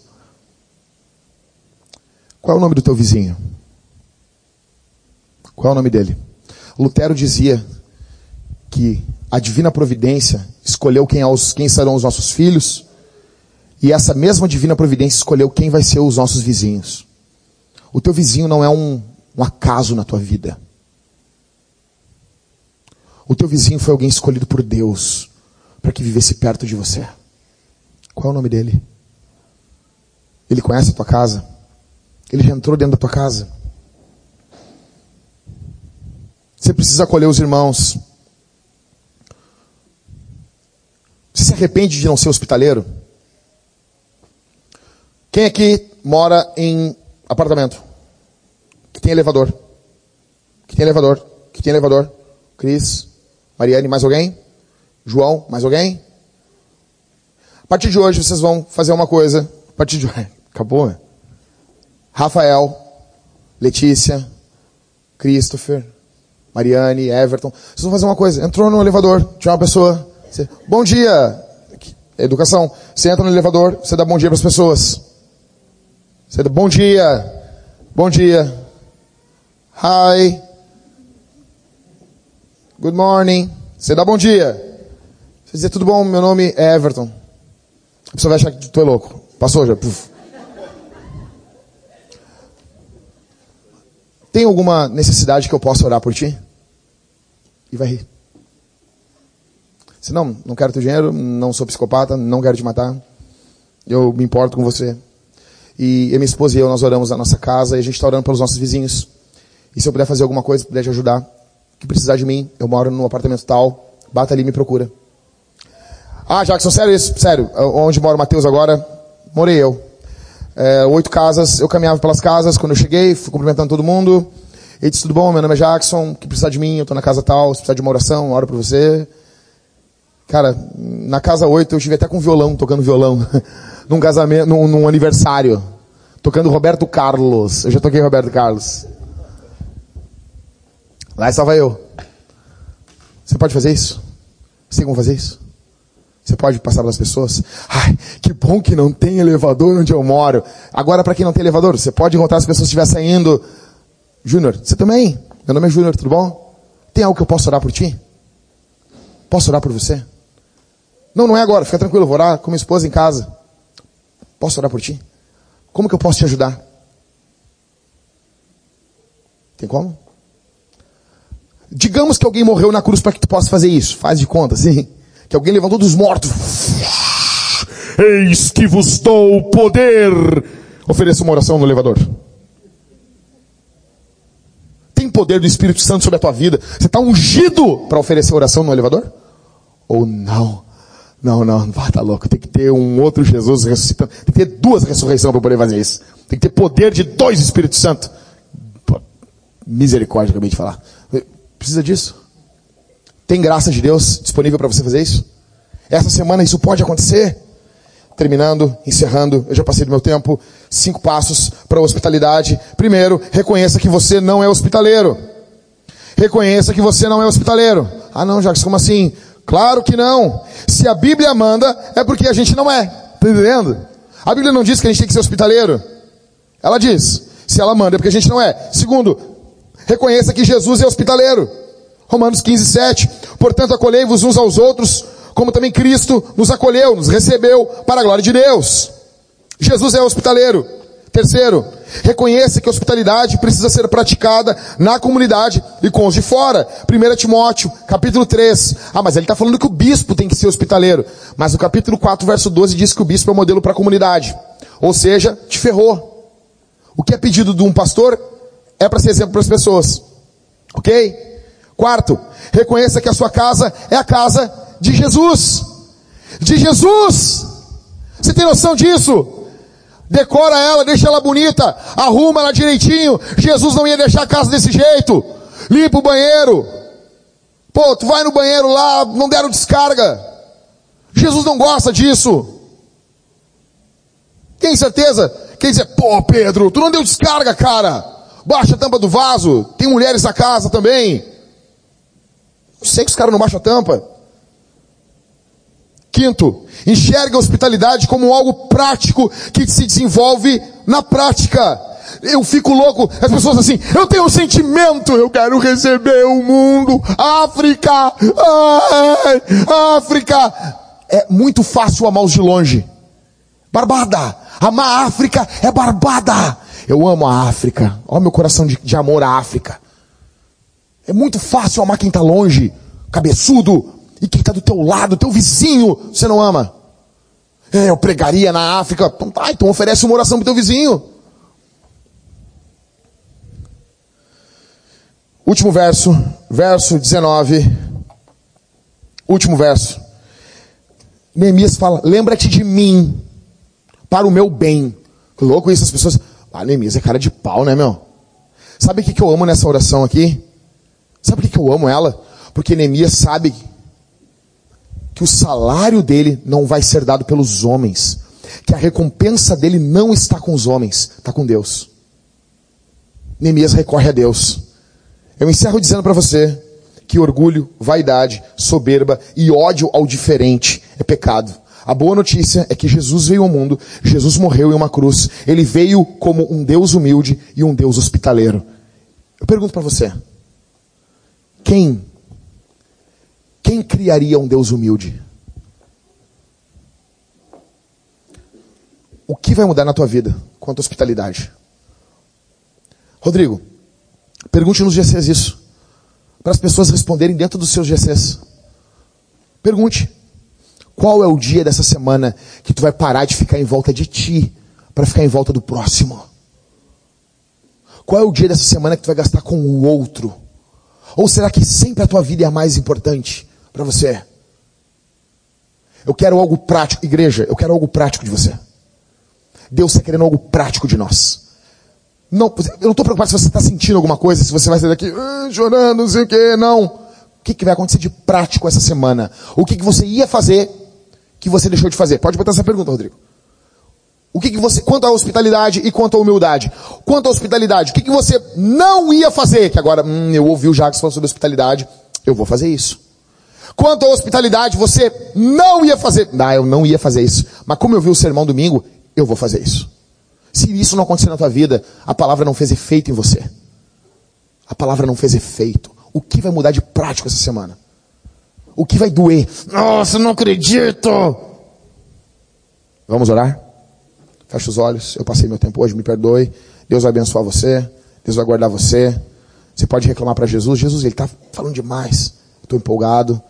Qual é o nome do teu vizinho? Qual é o nome dele? Lutero dizia que a divina providência escolheu quem, quem serão os nossos filhos, e essa mesma divina providência escolheu quem vai ser os nossos vizinhos. O teu vizinho não é um, um acaso na tua vida. O teu vizinho foi alguém escolhido por Deus para que vivesse perto de você. Qual é o nome dele? Ele conhece a tua casa? Ele já entrou dentro da tua casa? Você precisa acolher os irmãos. Você se arrepende de não ser hospitaleiro? Quem aqui mora em apartamento? Que tem elevador? Que tem elevador? Que tem elevador? Cris, Mariane, mais alguém? João, mais alguém? A partir de hoje vocês vão fazer uma coisa. A partir de hoje. Acabou, né? Rafael, Letícia, Christopher, Mariane, Everton. Vocês vão fazer uma coisa. Entrou no elevador, tinha uma pessoa. Você, bom dia. Educação. Você entra no elevador, você dá bom dia para as pessoas. Você dá bom dia. Bom dia. Hi. Good morning. Você dá bom dia. Você dizer tudo bom, meu nome é Everton. A pessoa vai achar que tu é louco. Passou já. Puf. Tem alguma necessidade que eu possa orar por ti? E vai rir. Se não, não quero teu dinheiro, não sou psicopata, não quero te matar. Eu me importo com você. E minha esposa e eu, nós oramos na nossa casa e a gente está orando pelos nossos vizinhos. E se eu puder fazer alguma coisa, puder te ajudar, que precisar de mim, eu moro num apartamento tal, bata ali e me procura. Ah, Jackson, sério isso? Sério. Onde mora o Matheus agora? Morei eu. É, oito casas, eu caminhava pelas casas, quando eu cheguei, fui cumprimentando todo mundo. Ele disse, tudo bom, meu nome é Jackson, que precisar de mim, eu estou na casa tal, se precisar de uma oração, eu oro para você. Cara, na casa oito eu estive até com violão, tocando violão. num casamento, num, num aniversário. Tocando Roberto Carlos. Eu já toquei Roberto Carlos. Lá estava eu. Você pode fazer isso? Você como fazer isso? Você pode passar para as pessoas? Ai, que bom que não tem elevador onde eu moro. Agora, para quem não tem elevador, você pode encontrar as pessoas estiver saindo. Júnior, você também? Meu nome é Júnior, tudo bom? Tem algo que eu possa orar por ti? Posso orar por você? Não, não é agora, fica tranquilo, vou orar com minha esposa em casa. Posso orar por ti? Como que eu posso te ajudar? Tem como? Digamos que alguém morreu na cruz para que tu possa fazer isso. Faz de conta, sim. Que alguém levantou dos mortos. Eis que vos dou poder. Ofereça uma oração no elevador. Tem poder do Espírito Santo sobre a tua vida. Você está ungido para oferecer oração no elevador? Ou não? Não, não, não tá louco. Tem que ter um outro Jesus ressuscitando. Tem que ter duas ressurreições para poder fazer isso. Tem que ter poder de dois Espíritos Santo. Misericórdia, acabei de falar. Precisa disso? Tem graça de Deus disponível para você fazer isso? Essa semana isso pode acontecer? Terminando, encerrando, eu já passei do meu tempo. Cinco passos para a hospitalidade. Primeiro, reconheça que você não é hospitaleiro. Reconheça que você não é hospitaleiro. Ah não, Jacques, como assim? Claro que não. Se a Bíblia manda, é porque a gente não é. Tá entendendo? A Bíblia não diz que a gente tem que ser hospitaleiro. Ela diz. Se ela manda, é porque a gente não é. Segundo, reconheça que Jesus é hospitaleiro. Romanos 15, 7. Portanto, acolhei-vos uns aos outros, como também Cristo nos acolheu, nos recebeu para a glória de Deus. Jesus é hospitaleiro. Terceiro, reconheça que a hospitalidade precisa ser praticada na comunidade e com os de fora. 1 Timóteo, capítulo 3. Ah, mas ele está falando que o bispo tem que ser hospitaleiro. Mas no capítulo 4, verso 12, diz que o bispo é modelo para a comunidade. Ou seja, te ferrou. O que é pedido de um pastor é para ser exemplo para as pessoas. Ok? Quarto, reconheça que a sua casa é a casa de Jesus. De Jesus! Você tem noção disso? Decora ela, deixa ela bonita, arruma ela direitinho. Jesus não ia deixar a casa desse jeito. Limpa o banheiro. Pô, tu vai no banheiro lá, não deram descarga. Jesus não gosta disso. Tem certeza? Quem dizer, pô, Pedro, tu não deu descarga, cara. Baixa a tampa do vaso. Tem mulheres na casa também. Sei que os caras não baixam a tampa. Quinto, enxerga a hospitalidade como algo prático que se desenvolve na prática. Eu fico louco, as pessoas assim, eu tenho um sentimento, eu quero receber o mundo, África, ai, África. É muito fácil amar os de longe. Barbada, amar a África é barbada. Eu amo a África, olha meu coração de, de amor à África. É muito fácil amar quem está longe, cabeçudo, e quem está do teu lado, teu vizinho, você não ama. É, eu pregaria na África. Então tá, então oferece uma oração pro teu vizinho. Último verso, verso 19. Último verso. Neemias fala: Lembra-te de mim, para o meu bem. Que louco isso, as pessoas. Ah, Neemias é cara de pau, né, meu? Sabe o que, eu amo nessa oração aqui? Sabe por que, que eu amo ela? Porque Neemias sabe que o salário dele não vai ser dado pelos homens, que a recompensa dele não está com os homens, está com Deus. Neemias recorre a Deus. Eu encerro dizendo para você que orgulho, vaidade, soberba e ódio ao diferente é pecado. A boa notícia é que Jesus veio ao mundo, Jesus morreu em uma cruz, ele veio como um Deus humilde e um Deus hospitaleiro. Eu pergunto para você: quem quem criaria um Deus humilde? O que vai mudar na tua vida quanto à hospitalidade? Rodrigo, pergunte nos GCs isso. Para as pessoas responderem dentro dos seus GCs. Pergunte. Qual é o dia dessa semana que tu vai parar de ficar em volta de ti para ficar em volta do próximo? Qual é o dia dessa semana que tu vai gastar com o outro? Ou será que sempre a tua vida é a mais importante? para você. Eu quero algo prático, igreja, eu quero algo prático de você. Deus está querendo algo prático de nós. Não, eu não estou preocupado se você está sentindo alguma coisa, se você vai sair daqui ah, chorando, não sei o que, não. O que, que vai acontecer de prático essa semana? O que, que você ia fazer que você deixou de fazer? Pode botar essa pergunta, Rodrigo. O que, que você, quanto à hospitalidade e quanto à humildade? Quanto à hospitalidade, o que, que você não ia fazer? Que agora, hum, eu ouvi o Jacques falando sobre hospitalidade, eu vou fazer isso. Quanto à hospitalidade, você não ia fazer. Não, eu não ia fazer isso. Mas como eu vi o sermão domingo, eu vou fazer isso. Se isso não acontecer na tua vida, a palavra não fez efeito em você. A palavra não fez efeito. O que vai mudar de prático essa semana? O que vai doer? Nossa, não acredito! Vamos orar? Fecha os olhos. Eu passei meu tempo hoje, me perdoe. Deus vai abençoar você. Deus vai guardar você. Você pode reclamar para Jesus. Jesus, ele está falando demais. Estou empolgado.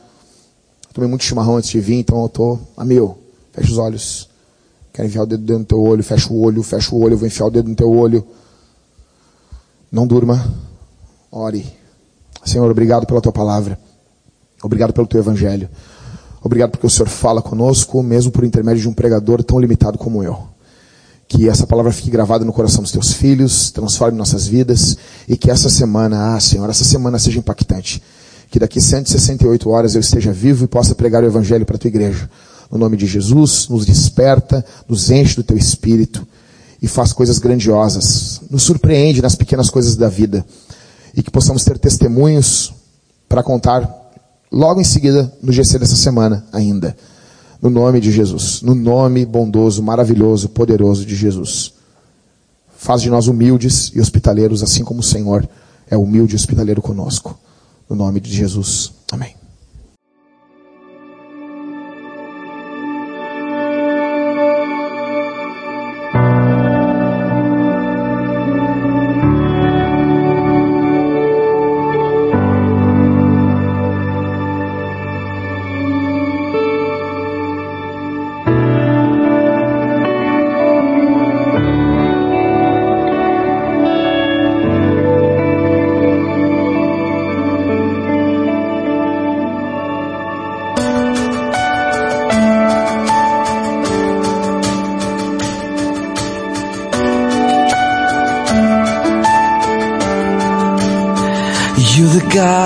Tomei muito chimarrão antes de vir, então eu tô a mil. Fecha os olhos. Quero enfiar o dedo dentro do teu olho. Fecha o olho, fecha o olho. Eu vou enfiar o dedo no teu olho. Não durma. Ore. Senhor, obrigado pela tua palavra. Obrigado pelo teu evangelho. Obrigado porque o Senhor fala conosco, mesmo por intermédio de um pregador tão limitado como eu. Que essa palavra fique gravada no coração dos teus filhos, transforme nossas vidas e que essa semana, ah Senhor, essa semana seja impactante que daqui 168 horas eu esteja vivo e possa pregar o Evangelho para a tua igreja. No nome de Jesus, nos desperta, nos enche do teu espírito e faz coisas grandiosas. Nos surpreende nas pequenas coisas da vida. E que possamos ter testemunhos para contar logo em seguida no GC dessa semana ainda. No nome de Jesus. No nome bondoso, maravilhoso, poderoso de Jesus. Faz de nós humildes e hospitaleiros, assim como o Senhor é humilde e hospitaleiro conosco. No nome de Jesus. Amém.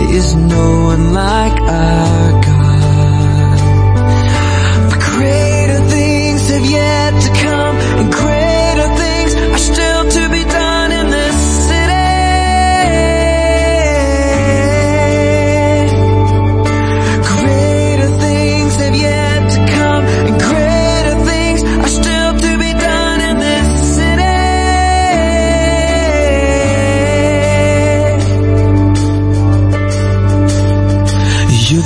Is no one like our God. For greater things have yet to come